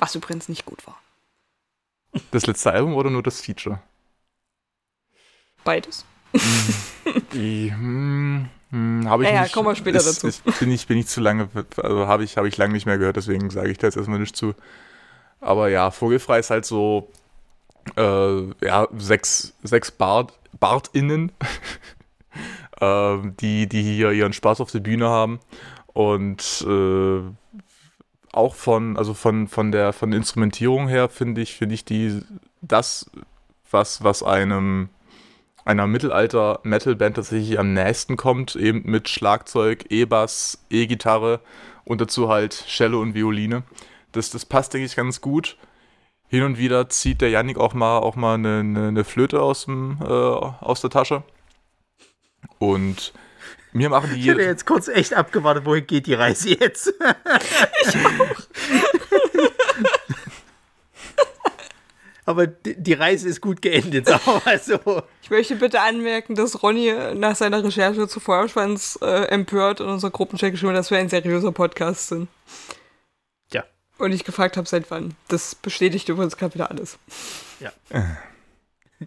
was übrigens nicht gut war. Das letzte Album oder nur das Feature? Beides. Die, hm, hm, habe ich ja, nicht. Ja, kommen wir später ist, dazu. Ist, bin, ich, bin ich zu lange, also habe ich, hab ich lange nicht mehr gehört, deswegen sage ich da jetzt erstmal nicht zu. Aber ja, Vogelfrei ist halt so, äh, ja, sechs, sechs Bart, BartInnen, äh, die, die hier ihren Spaß auf der Bühne haben und äh, auch von, also von, von der von der Instrumentierung her finde ich, finde ich die das, was, was einem einer Mittelalter-Metal-Band tatsächlich am nächsten kommt, eben mit Schlagzeug, E-Bass, E-Gitarre und dazu halt Cello und Violine. Das, das passt, denke ich, ganz gut. Hin und wieder zieht der Yannick auch mal, auch mal eine, eine, eine Flöte aus, dem, äh, aus der Tasche. Und mir machen die. Ich hätte jetzt kurz echt abgewartet, wohin geht die Reise jetzt? ich auch. Aber die Reise ist gut geendet, sagen wir mal so. Ich möchte bitte anmerken, dass Ronny nach seiner Recherche zu Feuerschwanz äh, empört in unserer Gruppenchat geschrieben hat, dass wir ein seriöser Podcast sind. Ja. Und ich gefragt habe, seit wann. Das bestätigt übrigens gerade wieder alles. Ja.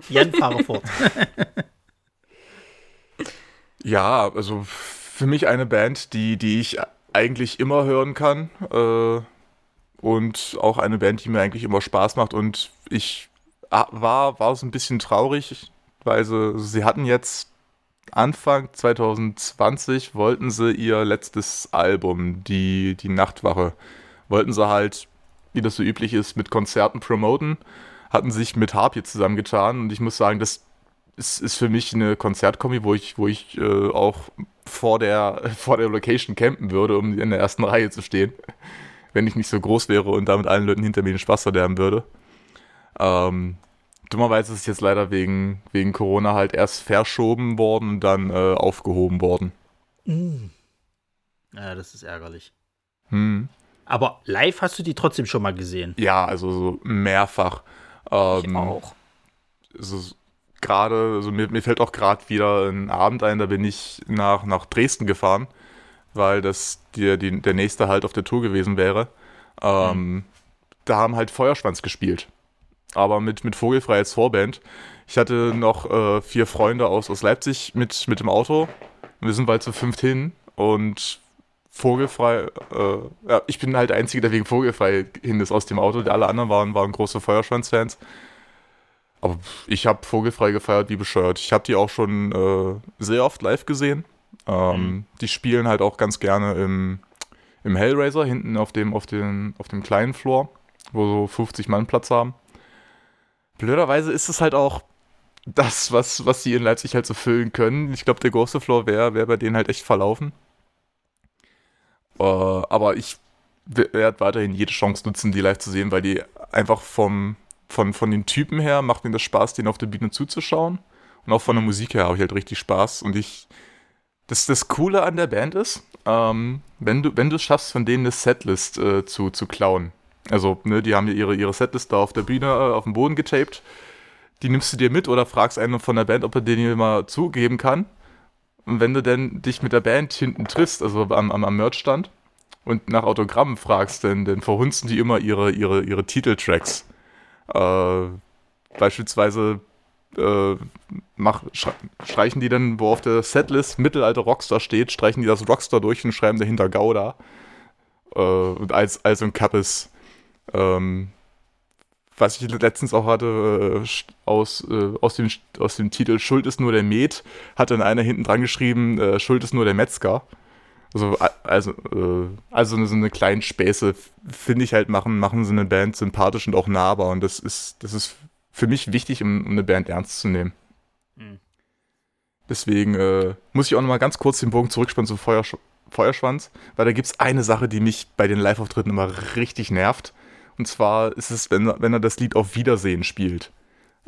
Jan, fahre fort. Ja, also für mich eine Band, die, die ich eigentlich immer hören kann. Äh, und auch eine Band, die mir eigentlich immer Spaß macht. Und ich war, war so ein bisschen traurig, weil sie, sie hatten jetzt Anfang 2020 wollten sie ihr letztes Album, die, die Nachtwache, wollten sie halt, wie das so üblich ist, mit Konzerten promoten, hatten sich mit Harpie zusammengetan und ich muss sagen, das ist, ist für mich eine Konzertkombi, wo ich, wo ich äh, auch vor der, vor der Location campen würde, um in der ersten Reihe zu stehen. Wenn ich nicht so groß wäre und damit allen Leuten hinter mir den Spaß verderben würde. Ähm, dummerweise ist es jetzt leider wegen, wegen Corona halt erst verschoben worden und dann äh, aufgehoben worden. Mm. Ja, das ist ärgerlich. Hm. Aber live hast du die trotzdem schon mal gesehen? Ja, also so mehrfach. Ähm, ich auch. Also gerade, also mir, mir fällt auch gerade wieder ein Abend ein, da bin ich nach, nach Dresden gefahren, weil das die, die, der nächste halt auf der Tour gewesen wäre. Ähm, mhm. Da haben halt Feuerschwanz gespielt. Aber mit, mit Vogelfrei als Vorband. Ich hatte noch äh, vier Freunde aus, aus Leipzig mit, mit dem Auto. Wir sind bald zu fünft hin und Vogelfrei, äh, ja, ich bin halt der Einzige, der wegen Vogelfrei hin ist aus dem Auto. Alle anderen waren, waren große Feuerschwanz-Fans. Aber ich habe Vogelfrei gefeiert wie bescheuert. Ich habe die auch schon äh, sehr oft live gesehen. Ähm, mhm. Die spielen halt auch ganz gerne im, im Hellraiser, hinten auf dem, auf, den, auf dem kleinen Floor, wo so 50 Mann Platz haben. Blöderweise ist es halt auch das, was, was sie in Leipzig halt so füllen können. Ich glaube, der große Floor wäre wär bei denen halt echt verlaufen. Äh, aber ich werde weiterhin jede Chance nutzen, die live zu sehen, weil die einfach vom, von, von den Typen her macht mir das Spaß, denen auf der Bühne zuzuschauen. Und auch von der Musik her habe ich halt richtig Spaß. Und ich. Das, das Coole an der Band ist, ähm, wenn du wenn du es schaffst, von denen eine Setlist äh, zu, zu klauen. Also, ne, die haben ja ihre, ihre Setlist da auf der Bühne äh, auf dem Boden getaped. Die nimmst du dir mit oder fragst einen von der Band, ob er den dir mal zugeben kann. Und wenn du denn dich mit der Band hinten triffst, also am, am, am Merchstand, und nach Autogrammen fragst, dann, dann verhunzen die immer ihre, ihre, ihre Titeltracks. Äh, beispielsweise äh, mach, streichen die dann, wo auf der Setlist Mittelalter Rockstar steht, streichen die das Rockstar durch und schreiben dahinter Gouda. Äh, und als, als ein Kappes. Ähm, was ich letztens auch hatte, äh, aus, äh, aus, dem, aus dem Titel Schuld ist nur der Met, hat dann einer hinten dran geschrieben, äh, Schuld ist nur der Metzger. Also, also, äh, also so eine kleine Späße, finde ich halt, machen, machen sie eine Band sympathisch und auch nahbar. Und das ist, das ist für mich wichtig, um, um eine Band ernst zu nehmen. Mhm. Deswegen äh, muss ich auch nochmal ganz kurz den Bogen zurückspannen zum Feuersch Feuerschwanz, weil da gibt es eine Sache, die mich bei den Live-Auftritten immer richtig nervt. Und zwar ist es, wenn, wenn er das Lied auf Wiedersehen spielt.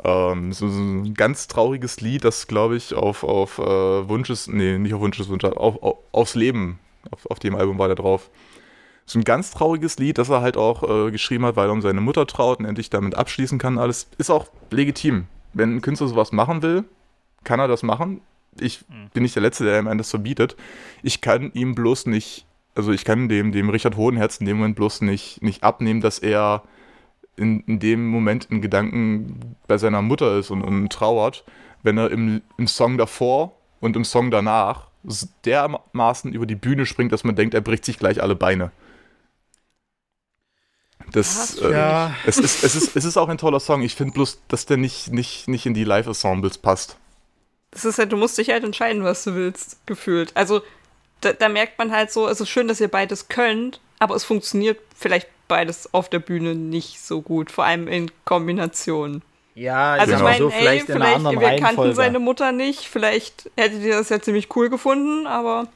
Ähm, so, so, ein ganz trauriges Lied, das glaube ich auf, auf äh, Wunsches, nee, nicht auf Wunsches Wunsch, auf, auf, aufs Leben, auf, auf dem Album war der drauf. So ein ganz trauriges Lied, das er halt auch äh, geschrieben hat, weil er um seine Mutter traut und endlich damit abschließen kann. Alles ist auch legitim. Wenn ein Künstler sowas machen will, kann er das machen. Ich mhm. bin nicht der Letzte, der ihm das verbietet. Ich kann ihm bloß nicht also ich kann dem, dem Richard Hohenherz in dem Moment bloß nicht, nicht abnehmen, dass er in, in dem Moment in Gedanken bei seiner Mutter ist und, und trauert, wenn er im, im Song davor und im Song danach dermaßen über die Bühne springt, dass man denkt, er bricht sich gleich alle Beine. Das, äh, ja. es, ist, es, ist, es ist auch ein toller Song. Ich finde bloß, dass der nicht, nicht, nicht in die Live-Ensembles passt. Das ist halt, du musst dich halt entscheiden, was du willst, gefühlt. Also, da, da, merkt man halt so, es ist schön, dass ihr beides könnt, aber es funktioniert vielleicht beides auf der Bühne nicht so gut, vor allem in Kombination. Ja, also genau. ich meine, so vielleicht, ey, vielleicht wir Reihenfolge. kannten seine Mutter nicht, vielleicht hättet ihr das ja ziemlich cool gefunden, aber.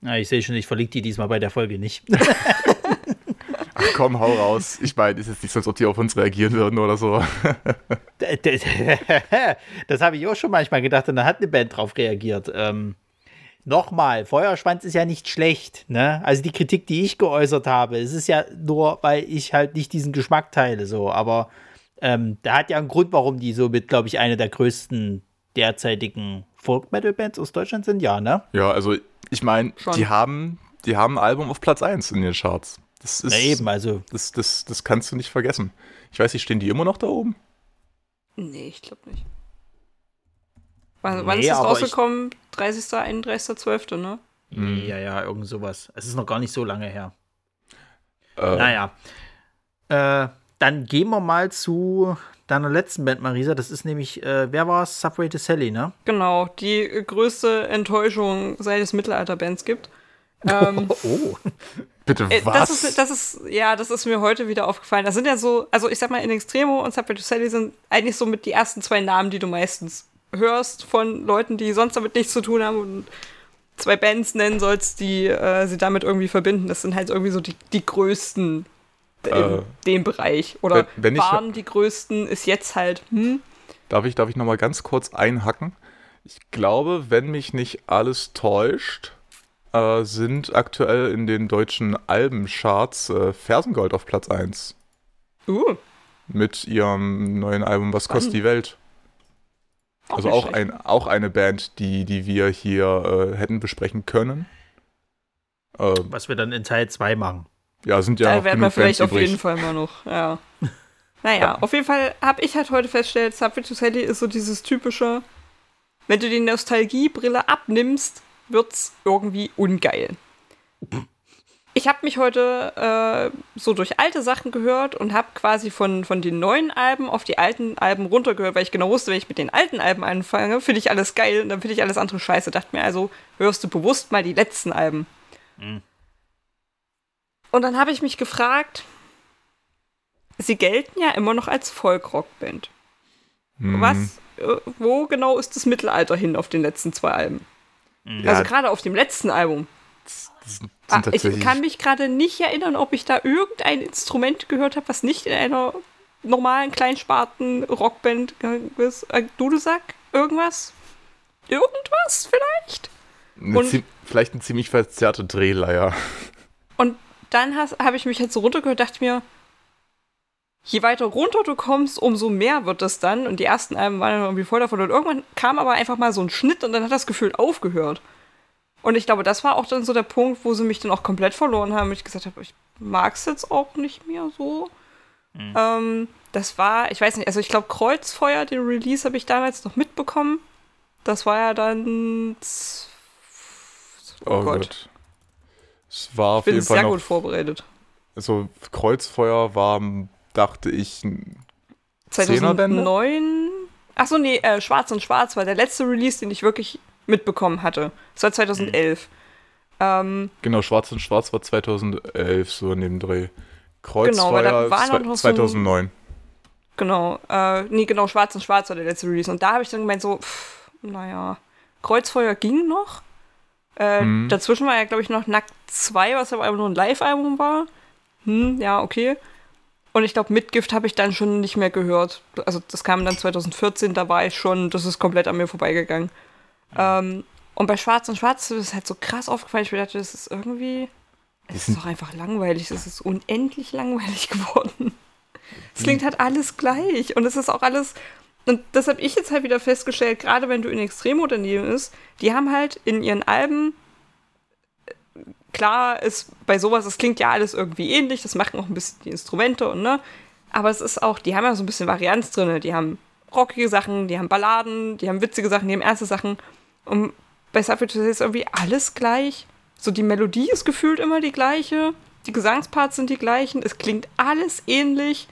Na, ich sehe schon, ich verliege die diesmal bei der Folge nicht. Ach komm, hau raus. Ich meine, ist jetzt nicht so, als ob die auf uns reagieren würden oder so. das habe ich auch schon manchmal gedacht und da hat eine Band drauf reagiert. Ähm, nochmal, Feuerschwanz ist ja nicht schlecht, ne? Also die Kritik, die ich geäußert habe, es ist ja nur, weil ich halt nicht diesen Geschmack teile, so, aber ähm, da hat ja einen Grund, warum die so mit, glaube ich, eine der größten derzeitigen Folk-Metal-Bands aus Deutschland sind, ja, ne? Ja, also ich meine, die haben, die haben ein Album auf Platz 1 in den Charts. Das ist, Na eben, also. Das, das, das kannst du nicht vergessen. Ich weiß nicht, stehen die immer noch da oben? Nee, ich glaube nicht. Wann, nee, wann ist das rausgekommen? 30., 31.12., ne? Mhm. Ja, ja, irgend sowas. Es ist noch gar nicht so lange her. Äh. Naja. Äh, dann gehen wir mal zu deiner letzten Band, Marisa. Das ist nämlich, äh, wer war es? Subway to Sally, ne? Genau, die größte Enttäuschung, seit es Mittelalter-Bands gibt. Ähm, oh, oh. Bitte was? Äh, das ist, das ist, ja, das ist mir heute wieder aufgefallen. Das sind ja so, also ich sag mal, in Extremo und Subway to Sally sind eigentlich so mit die ersten zwei Namen, die du meistens hörst von Leuten, die sonst damit nichts zu tun haben und zwei Bands nennen sollst, die äh, sie damit irgendwie verbinden. Das sind halt irgendwie so die, die größten in äh, dem Bereich. Oder wenn, wenn waren ich, die größten, ist jetzt halt, hm? Darf ich, darf ich nochmal ganz kurz einhacken? Ich glaube, wenn mich nicht alles täuscht, äh, sind aktuell in den deutschen Albencharts äh, Fersengold auf Platz 1. Uh. Mit ihrem neuen Album Was kostet die Welt? Also auch, ein, auch eine Band, die, die wir hier äh, hätten besprechen können. Äh, Was wir dann in Teil 2 machen. Ja, sind ja. Da werden wir vielleicht Bands auf übrig. jeden Fall mal noch, ja. naja, ja. auf jeden Fall habe ich halt heute festgestellt, Subway to Sally ist so dieses typische, wenn du die Nostalgiebrille abnimmst, wird's irgendwie ungeil. Ich habe mich heute äh, so durch alte Sachen gehört und habe quasi von, von den neuen Alben auf die alten Alben runtergehört, weil ich genau wusste, wenn ich mit den alten Alben anfange, finde ich alles geil und dann finde ich alles andere scheiße. Dachte mir also, hörst du bewusst mal die letzten Alben. Mhm. Und dann habe ich mich gefragt, sie gelten ja immer noch als Folkrock-Band. Mhm. Was, äh, wo genau ist das Mittelalter hin auf den letzten zwei Alben? Mhm. Also gerade auf dem letzten Album. Ah, ich kann mich gerade nicht erinnern, ob ich da irgendein Instrument gehört habe, was nicht in einer normalen Kleinsparten Rockband ist. Äh, Dudelsack? Irgendwas? Irgendwas vielleicht? Und, vielleicht eine ziemlich verzerrte Drehleier. Und dann habe ich mich halt so runtergehört, dachte mir, je weiter runter du kommst, umso mehr wird das dann. Und die ersten Alben waren dann irgendwie voll davon. Und irgendwann kam aber einfach mal so ein Schnitt und dann hat das Gefühl aufgehört. Und ich glaube, das war auch dann so der Punkt, wo sie mich dann auch komplett verloren haben. Ich gesagt habe, ich mag es jetzt auch nicht mehr so. Mhm. Ähm, das war, ich weiß nicht, also ich glaube, Kreuzfeuer, den Release habe ich damals noch mitbekommen. Das war ja dann. Oh, oh Gott. Gott. Es war auf ich bin jeden Fall sehr noch, gut vorbereitet. Also Kreuzfeuer war, dachte ich, 2009. Achso, nee, äh, Schwarz und Schwarz war der letzte Release, den ich wirklich mitbekommen hatte. Das war 2011. Mhm. Ähm, genau, Schwarz und Schwarz war 2011, so in dem Dreh. Kreuzfeuer genau, war noch 2009. So genau, äh, nee, genau, Schwarz und Schwarz war der letzte Release. Und da habe ich dann gemeint, so, pff, naja, Kreuzfeuer ging noch. Äh, mhm. Dazwischen war ja, glaube ich, noch Nackt 2, was aber einfach nur ein Live-Album war. Hm, ja, okay. Und ich glaube, Mitgift habe ich dann schon nicht mehr gehört. Also das kam dann 2014, da war ich schon, das ist komplett an mir vorbeigegangen. Ähm, und bei Schwarz und Schwarz ist es halt so krass aufgefallen. Ich dachte, das ist irgendwie. Es ist doch einfach langweilig. Es ist unendlich langweilig geworden. Es klingt halt alles gleich. Und es ist auch alles. Und das habe ich jetzt halt wieder festgestellt, gerade wenn du in Extremunternehmen ist, die haben halt in ihren Alben. Klar ist bei sowas, es klingt ja alles irgendwie ähnlich, das machen auch ein bisschen die Instrumente und ne. Aber es ist auch, die haben ja so ein bisschen Varianz drin. Die haben rockige Sachen, die haben Balladen, die haben witzige Sachen, die haben ernste Sachen. Und bei Subway ist irgendwie alles gleich. So die Melodie ist gefühlt immer die gleiche. Die Gesangsparts sind die gleichen. Es klingt alles ähnlich.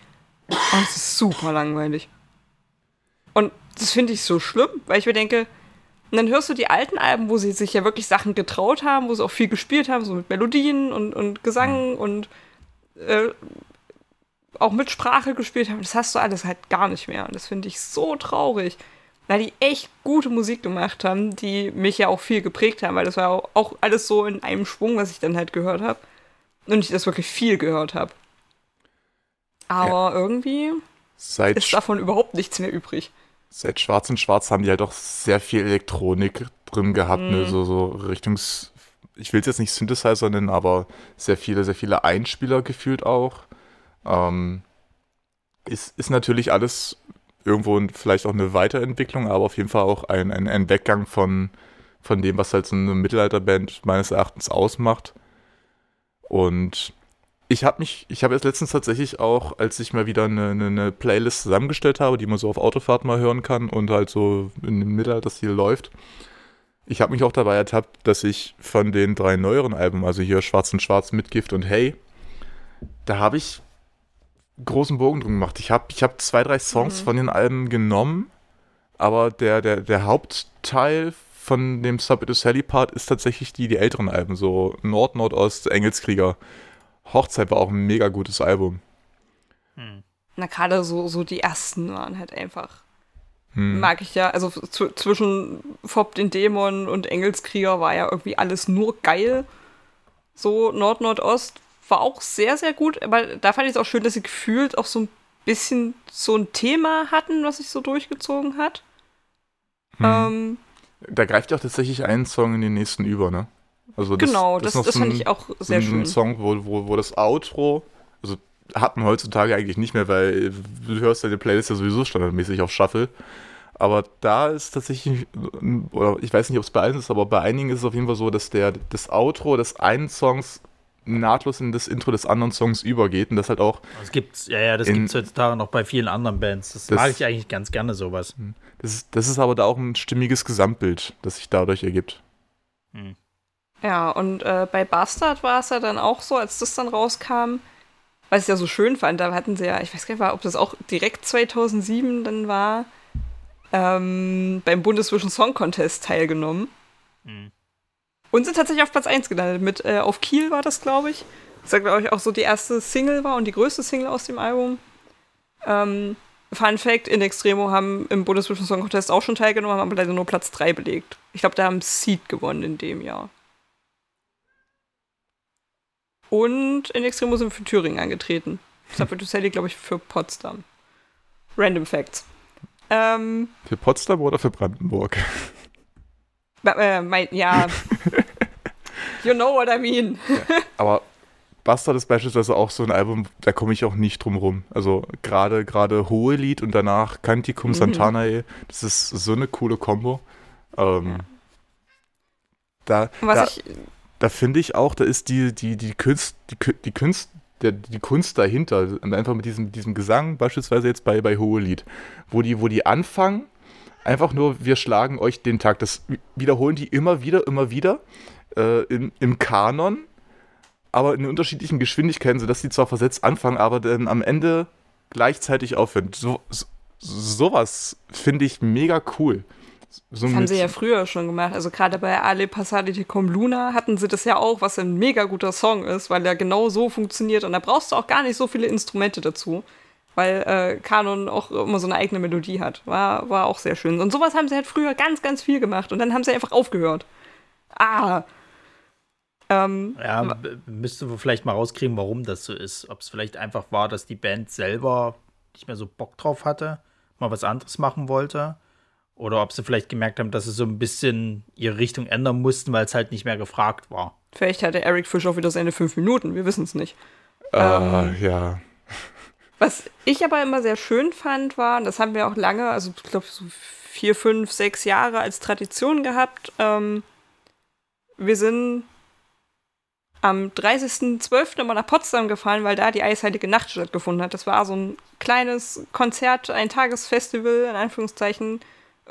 Und es ist super langweilig. Und das finde ich so schlimm, weil ich mir denke, und dann hörst du die alten Alben, wo sie sich ja wirklich Sachen getraut haben, wo sie auch viel gespielt haben, so mit Melodien und, und Gesang mhm. und äh, auch mit Sprache gespielt haben. Das hast du alles halt gar nicht mehr. Und das finde ich so traurig weil die echt gute Musik gemacht haben, die mich ja auch viel geprägt haben, weil das war auch alles so in einem Schwung, was ich dann halt gehört habe. Und ich das wirklich viel gehört habe. Aber ja. irgendwie seit ist davon überhaupt nichts mehr übrig. Seit Schwarz und Schwarz haben die halt auch sehr viel Elektronik drin gehabt, ne? Mhm. so, so Richtungs. Ich will es jetzt nicht Synthesizer nennen, aber sehr viele, sehr viele Einspieler gefühlt auch. Ähm, ist, ist natürlich alles irgendwo vielleicht auch eine Weiterentwicklung, aber auf jeden Fall auch ein, ein, ein Weggang von, von dem, was halt so eine Mittelalterband meines Erachtens ausmacht. Und ich habe mich, ich habe jetzt letztens tatsächlich auch, als ich mal wieder eine, eine, eine, Playlist zusammengestellt habe, die man so auf Autofahrt mal hören kann und halt so in dem Mittelalterstil läuft, ich habe mich auch dabei ertappt, dass ich von den drei neueren Alben, also hier Schwarz und Schwarz, Mitgift und Hey, da habe ich großen Bogen drum gemacht. Ich habe ich hab zwei, drei Songs mhm. von den Alben genommen, aber der, der, der Hauptteil von dem Subito Sally Part ist tatsächlich die, die älteren Alben, so Nord, Nordost, Engelskrieger. Hochzeit war auch ein mega gutes Album. Hm. Na, gerade so, so die ersten waren halt einfach. Hm. Mag ich ja, also zwischen Fob den Dämon und Engelskrieger war ja irgendwie alles nur geil. So Nord, Nordost war auch sehr, sehr gut. Aber da fand ich es auch schön, dass sie gefühlt auch so ein bisschen so ein Thema hatten, was sich so durchgezogen hat. Hm. Ähm, da greift ja auch tatsächlich ein Song in den nächsten über, ne? Also das, genau, das, das, das so fand ein, ich auch sehr so ein, schön. Ein Song, wo, wo, wo das Outro, also hat man heutzutage eigentlich nicht mehr, weil du hörst deine Playlist ja sowieso standardmäßig auf Shuffle. Aber da ist tatsächlich, oder ich weiß nicht, ob es bei allen ist, aber bei einigen ist es auf jeden Fall so, dass der, das Outro des einen Songs nahtlos in das Intro des anderen Songs übergeht und das halt auch. Das gibt's, ja, ja, das gibt es heutzutage noch bei vielen anderen Bands. Das, das, mag ich eigentlich ganz gerne, sowas. Das ist, das ist aber da auch ein stimmiges Gesamtbild, das sich dadurch ergibt. Hm. Ja, und äh, bei Bastard war es ja dann auch so, als das dann rauskam, was ich ja so schön fand, da hatten sie ja, ich weiß gar nicht, ob das auch direkt 2007 dann war, ähm, beim Bundeswischen Song Contest teilgenommen. Mhm. Und sind tatsächlich auf Platz 1 gelandet. Mit äh, Auf Kiel war das, glaube ich. Das war, glaube ich, auch so die erste Single war und die größte Single aus dem Album. Ähm, Fun Fact: In Extremo haben im Bundeswischen Song Contest auch schon teilgenommen, haben aber leider nur Platz 3 belegt. Ich glaube, da haben Seed gewonnen in dem Jahr. Und in Extremo sind für Thüringen angetreten. Sally, glaube ich, für Potsdam. Random Facts. Ähm, für Potsdam oder für Brandenburg? Äh, mein, ja. you know what I mean. ja, aber Bastard ist beispielsweise auch so ein Album, da komme ich auch nicht drum rum. Also gerade gerade Hohe Lied und danach Canticum mhm. Santanae, das ist so eine coole Kombo. Ähm, da, da, da finde ich auch, da ist die, die, die Kunst, die, die Kunst, der, die Kunst dahinter, einfach mit diesem, diesem Gesang, beispielsweise jetzt bei, bei Hohelied, wo die, wo die anfangen, einfach nur, wir schlagen euch den Tag. Das wiederholen die immer wieder, immer wieder äh, im, im Kanon, aber in unterschiedlichen Geschwindigkeiten, sodass die zwar versetzt anfangen, aber dann am Ende gleichzeitig aufhören. So, so, sowas finde ich mega cool. So das haben sie ja früher schon gemacht. Also gerade bei Ale Passati Cum Luna hatten sie das ja auch, was ein mega guter Song ist, weil er genau so funktioniert und da brauchst du auch gar nicht so viele Instrumente dazu, weil äh, Kanon auch immer so eine eigene Melodie hat. War, war auch sehr schön. Und sowas haben sie halt früher ganz, ganz viel gemacht und dann haben sie einfach aufgehört. Ah. Ähm, ja, müssten wir vielleicht mal rauskriegen, warum das so ist. Ob es vielleicht einfach war, dass die Band selber nicht mehr so Bock drauf hatte, mal was anderes machen wollte oder ob sie vielleicht gemerkt haben, dass sie so ein bisschen ihre Richtung ändern mussten, weil es halt nicht mehr gefragt war. Vielleicht hatte Eric Fish auch wieder seine fünf Minuten, wir wissen es nicht. Äh, ähm, ja. Was ich aber immer sehr schön fand, war, und das haben wir auch lange, also ich glaube so vier, fünf, sechs Jahre als Tradition gehabt, ähm, wir sind am 30.12. immer nach Potsdam gefahren, weil da die Eisheilige Nacht stattgefunden hat. Das war so ein kleines Konzert, ein Tagesfestival, in Anführungszeichen,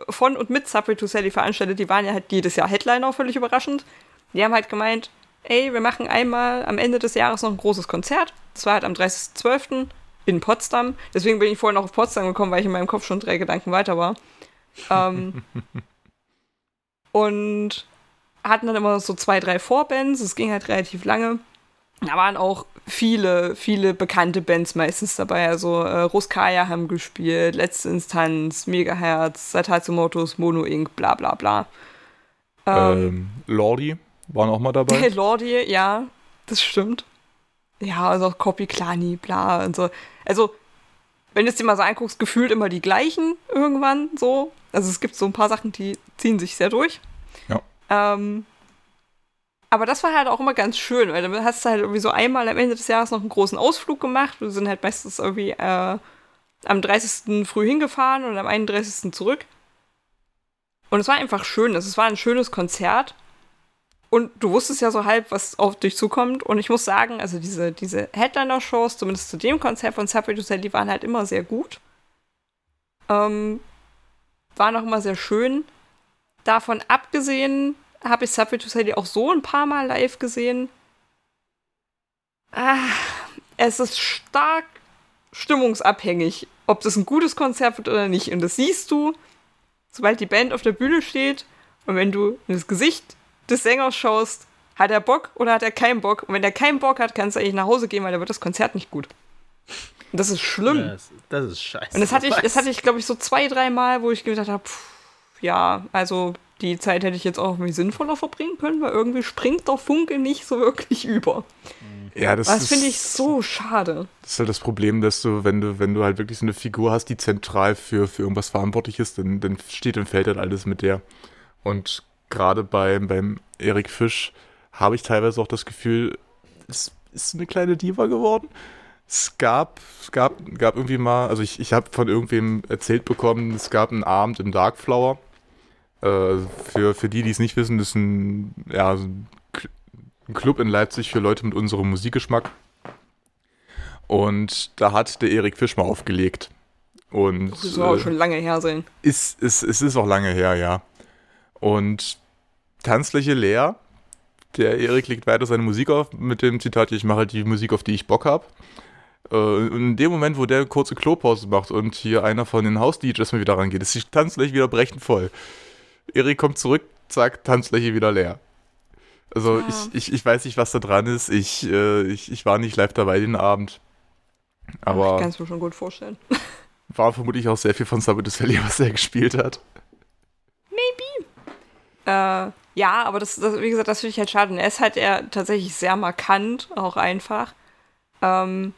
von und mit Subway to Sally veranstaltet. Die waren ja halt jedes Jahr Headliner, völlig überraschend. Die haben halt gemeint, ey, wir machen einmal am Ende des Jahres noch ein großes Konzert. Das war halt am 30.12. in Potsdam. Deswegen bin ich vorhin noch auf Potsdam gekommen, weil ich in meinem Kopf schon drei Gedanken weiter war. Ähm, und hatten dann immer so zwei, drei Vorbands. Es ging halt relativ lange. Da waren auch viele, viele bekannte Bands meistens dabei. Also äh, Ruskaya haben gespielt, Letzte Instanz, Megahertz, Satatsumotos, Mono Inc., bla bla bla. Ähm, ähm, Lordi waren auch mal dabei. Lordi, ja, das stimmt. Ja, also Copy Klani, bla und so. Also, wenn du es dir mal so anguckst, gefühlt immer die gleichen irgendwann so. Also es gibt so ein paar Sachen, die ziehen sich sehr durch. Ja. Ähm, aber das war halt auch immer ganz schön, weil dann hast du halt irgendwie so einmal am Ende des Jahres noch einen großen Ausflug gemacht. Wir sind halt meistens irgendwie äh, am 30. früh hingefahren und am 31. zurück. Und es war einfach schön. Es war ein schönes Konzert. Und du wusstest ja so halb, was auf dich zukommt. Und ich muss sagen, also diese, diese Headliner-Shows, zumindest zu dem Konzert von Subway to Sally, waren halt immer sehr gut. Ähm, waren auch immer sehr schön. Davon abgesehen habe ich Subway to Sally auch so ein paar Mal live gesehen. Ah, es ist stark stimmungsabhängig, ob das ein gutes Konzert wird oder nicht. Und das siehst du, sobald die Band auf der Bühne steht und wenn du das Gesicht des Sängers schaust, hat er Bock oder hat er keinen Bock? Und wenn er keinen Bock hat, kannst du eigentlich nach Hause gehen, weil dann wird das Konzert nicht gut. Und das ist schlimm. Das, das ist scheiße. Und das hatte ich, das hatte ich, glaube ich, so zwei, drei Mal, wo ich gedacht habe, ja, also die Zeit hätte ich jetzt auch irgendwie sinnvoller verbringen können, weil irgendwie springt der Funke nicht so wirklich über. Ja, das, das finde ich so schade. Das ist halt das Problem, dass du, wenn du, wenn du halt wirklich so eine Figur hast, die zentral für, für irgendwas verantwortlich ist, dann, dann steht und fällt halt alles mit der. Und gerade beim, beim Erik Fisch habe ich teilweise auch das Gefühl, es ist eine kleine Diva geworden. Es gab, es gab, gab irgendwie mal, also ich, ich habe von irgendwem erzählt bekommen, es gab einen Abend im Darkflower äh, für, für die, die es nicht wissen, das ist ein, ja, ein Club in Leipzig für Leute mit unserem Musikgeschmack. Und da hat der Erik Fisch mal aufgelegt. Und, das soll auch äh, schon lange her sein. Ist, ist, es ist auch lange her, ja. Und Tanzfläche leer. Der Erik legt weiter seine Musik auf mit dem Zitat, ich mache halt die Musik, auf die ich Bock habe. Äh, und in dem Moment, wo der kurze Klopause macht und hier einer von den Haus-DJs mal wieder rangeht, ist die Tanzfläche wieder brechend voll. Erik kommt zurück, zack, Tanzfläche wieder leer. Also ja. ich, ich, ich weiß nicht, was da dran ist. Ich, äh, ich, ich war nicht live dabei den Abend. Aber ich kann es mir schon gut vorstellen. War vermutlich auch sehr viel von Sabatus Valley, was er gespielt hat. Äh, ja, aber das, das, wie gesagt, das finde ich halt schade. Und er ist halt eher tatsächlich sehr markant, auch einfach. Ähm,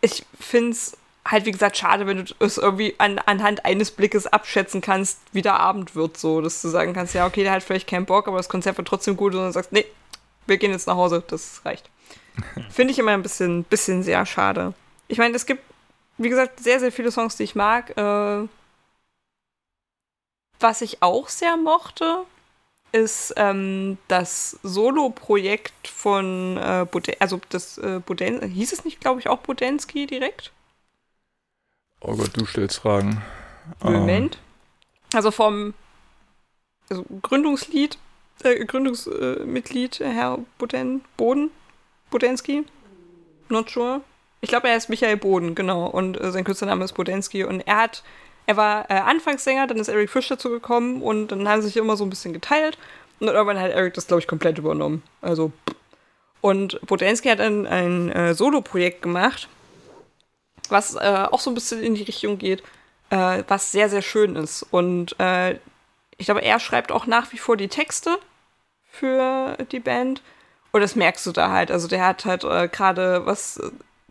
ich finde es halt, wie gesagt, schade, wenn du es irgendwie an, anhand eines Blickes abschätzen kannst, wie der Abend wird, so, dass du sagen kannst, ja, okay, der hat vielleicht keinen Bock, aber das Konzert wird trotzdem gut und dann sagst, nee, wir gehen jetzt nach Hause, das reicht. Finde ich immer ein bisschen, bisschen sehr schade. Ich meine, es gibt, wie gesagt, sehr, sehr viele Songs, die ich mag. Äh, was ich auch sehr mochte, ist ähm, das Solo-Projekt von äh, Buden also das äh, Buden hieß es nicht, glaube ich, auch Budensky direkt? Oh Gott, du stellst Fragen. Moment. Um. Also vom also Gründungslied, äh, Gründungsmitglied Herr Boden, Boden, Bodensky, not sure. Ich glaube, er ist Michael Boden, genau. Und äh, sein Künstlername ist Bodensky. Und er hat er war äh, Anfangssänger, dann ist Eric Fish dazu gekommen und dann haben sie sich immer so ein bisschen geteilt. Und dann irgendwann hat Eric das, glaube ich, komplett übernommen. Also. Und Bodensky hat ein, ein äh, Solo-Projekt gemacht, was äh, auch so ein bisschen in die Richtung geht, äh, was sehr, sehr schön ist. Und äh, ich glaube, er schreibt auch nach wie vor die Texte für die Band. Und das merkst du da halt. Also der hat halt äh, gerade, was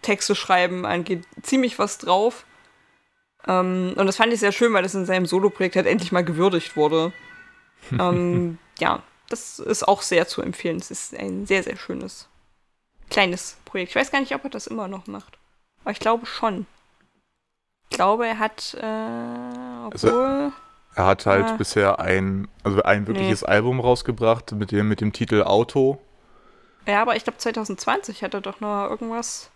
Texte schreiben angeht, ziemlich was drauf. Ähm, und das fand ich sehr schön, weil das in seinem Solo-Projekt halt endlich mal gewürdigt wurde. ähm, ja, das ist auch sehr zu empfehlen. Es ist ein sehr, sehr schönes, kleines Projekt. Ich weiß gar nicht, ob er das immer noch macht. Aber ich glaube schon. Ich glaube, er hat, äh, also, obwohl. Also, er hat halt äh, bisher ein, also ein wirkliches nee. Album rausgebracht mit dem, mit dem Titel Auto. Ja, aber ich glaube 2020 hat er doch noch irgendwas.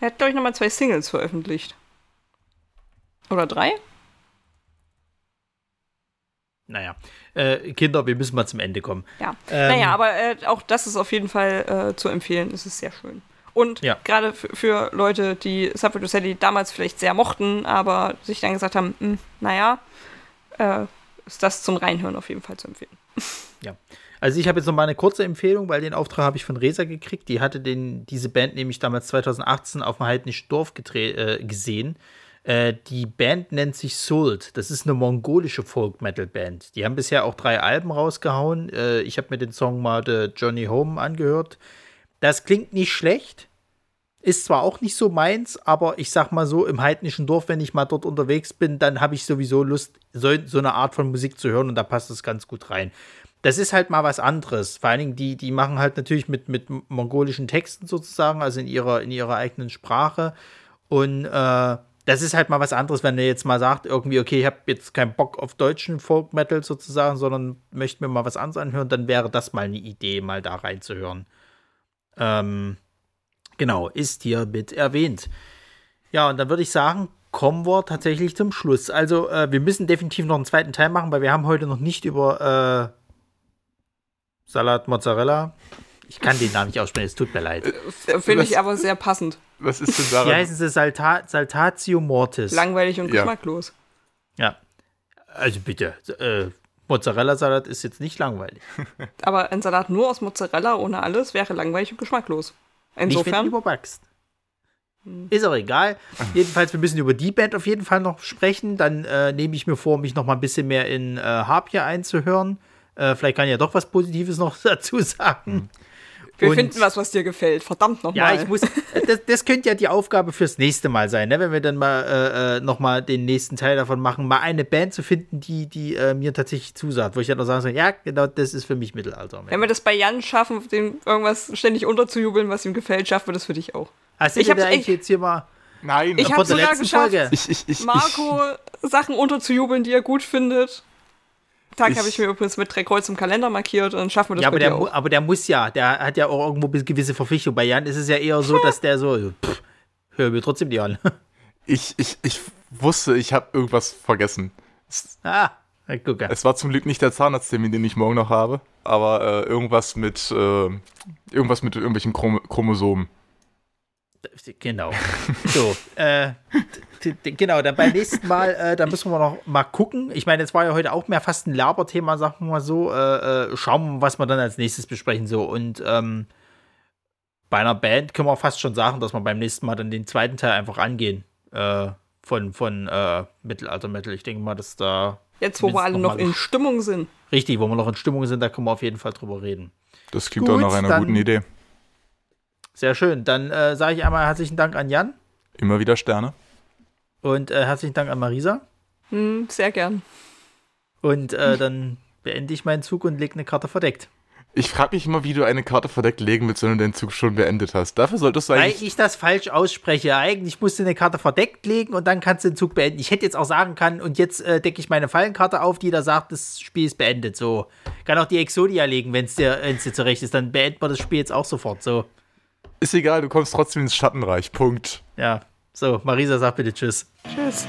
Er hat, glaube ich, nochmal zwei Singles veröffentlicht. Oder drei? Naja, äh, Kinder, wir müssen mal zum Ende kommen. Ja, ähm, naja, aber äh, auch das ist auf jeden Fall äh, zu empfehlen. Es ist sehr schön. Und ja. gerade für Leute, die Subway to Sally damals vielleicht sehr mochten, aber sich dann gesagt haben, hm, naja, äh, ist das zum Reinhören auf jeden Fall zu empfehlen. Ja. Also ich habe jetzt noch mal eine kurze Empfehlung, weil den Auftrag habe ich von Resa gekriegt. Die hatte den, diese Band nämlich damals 2018 auf dem Heidnischen Dorf äh, gesehen. Äh, die Band nennt sich Sult. Das ist eine mongolische Folk-Metal-Band. Die haben bisher auch drei Alben rausgehauen. Äh, ich habe mir den Song mal The Johnny Home angehört. Das klingt nicht schlecht. Ist zwar auch nicht so meins, aber ich sag mal so, im heidnischen Dorf, wenn ich mal dort unterwegs bin, dann habe ich sowieso Lust, so, so, eine Art von Musik zu hören und da passt es ganz gut rein. Das ist halt mal was anderes. Vor allen Dingen, die, die machen halt natürlich mit, mit mongolischen Texten sozusagen, also in ihrer, in ihrer eigenen Sprache. Und äh, das ist halt mal was anderes, wenn er jetzt mal sagt, irgendwie, okay, ich habe jetzt keinen Bock auf deutschen Folk Metal sozusagen, sondern möchte mir mal was anderes anhören, dann wäre das mal eine Idee, mal da reinzuhören. Ähm, genau, ist hier mit erwähnt. Ja, und dann würde ich sagen, kommen wir tatsächlich zum Schluss. Also, äh, wir müssen definitiv noch einen zweiten Teil machen, weil wir haben heute noch nicht über äh, Salat Mozzarella ich kann den Namen nicht aussprechen, es tut mir leid. Äh, finde ich aber sehr passend. Was ist denn daran? Wie heißen sie Salta Saltatio Mortis. Langweilig und ja. geschmacklos. Ja. Also bitte, äh, Mozzarella-Salat ist jetzt nicht langweilig. Aber ein Salat nur aus Mozzarella ohne alles wäre langweilig und geschmacklos. Insofern. Nicht, überbackst. Hm. Ist auch egal. Jedenfalls, wir müssen über die Band auf jeden Fall noch sprechen. Dann äh, nehme ich mir vor, mich noch mal ein bisschen mehr in äh, Harpia einzuhören. Äh, vielleicht kann ich ja doch was Positives noch dazu sagen. Hm. Wir und, finden was, was dir gefällt. Verdammt nochmal. Ja, ich muss. Das, das, könnte ja die Aufgabe fürs nächste Mal sein, ne? wenn wir dann mal äh, äh nochmal den nächsten Teil davon machen, mal eine Band zu finden, die, die äh, mir tatsächlich zusagt, wo ich dann auch sagen soll, ja, genau, das ist für mich Mittelalter. Wenn wir das bei Jan schaffen, dem irgendwas ständig unterzujubeln, was ihm gefällt, schaffen wir das für dich auch. Hast ich habe eigentlich jetzt hier mal. Nein, ich habe sogar geschafft, ich, ich, ich, Marco Sachen unterzujubeln, die er gut findet. Tag habe ich mir übrigens mit drei Kreuz im Kalender markiert und dann schaffen wir das ja, aber der, auch. aber der muss ja, der hat ja auch irgendwo gewisse Verpflichtungen. Bei Jan ist es ja eher so, dass der so, pff, hör mir trotzdem die an. Ich, ich, ich wusste, ich habe irgendwas vergessen. Ah. Gucke. Es war zum Glück nicht der Zahnarzttermin, den ich morgen noch habe, aber äh, irgendwas mit äh, irgendwas mit irgendwelchen Chrom Chromosomen. Genau. So, äh, genau, dann beim nächsten Mal, äh, da müssen wir noch mal gucken. Ich meine, es war ja heute auch mehr fast ein Laberthema, sagen wir mal so. Äh, äh, schauen wir mal, was wir dann als nächstes besprechen. So, und ähm, bei einer Band können wir fast schon sagen, dass wir beim nächsten Mal dann den zweiten Teil einfach angehen. Äh, von von äh, Mittelalter-Metal. Ich denke mal, dass da. Jetzt, wo wir alle noch, noch in Stimmung sind. Richtig, wo wir noch in Stimmung sind, da können wir auf jeden Fall drüber reden. Das klingt Gut, auch nach einer guten Idee. Sehr schön. Dann äh, sage ich einmal herzlichen Dank an Jan. Immer wieder Sterne. Und äh, herzlichen Dank an Marisa. Hm, sehr gern. Und äh, dann beende ich meinen Zug und lege eine Karte verdeckt. Ich frage mich immer, wie du eine Karte verdeckt legen willst, wenn du den Zug schon beendet hast. Dafür solltest du eigentlich. Weil ich das falsch ausspreche. Eigentlich musst du eine Karte verdeckt legen und dann kannst du den Zug beenden. Ich hätte jetzt auch sagen können, und jetzt äh, decke ich meine Fallenkarte auf, die da sagt, das Spiel ist beendet. So. Kann auch die Exodia legen, wenn es dir, dir zurecht ist. Dann beendet man das Spiel jetzt auch sofort. So. Ist egal, du kommst trotzdem ins Schattenreich. Punkt. Ja. So, Marisa, sag bitte Tschüss. Tschüss.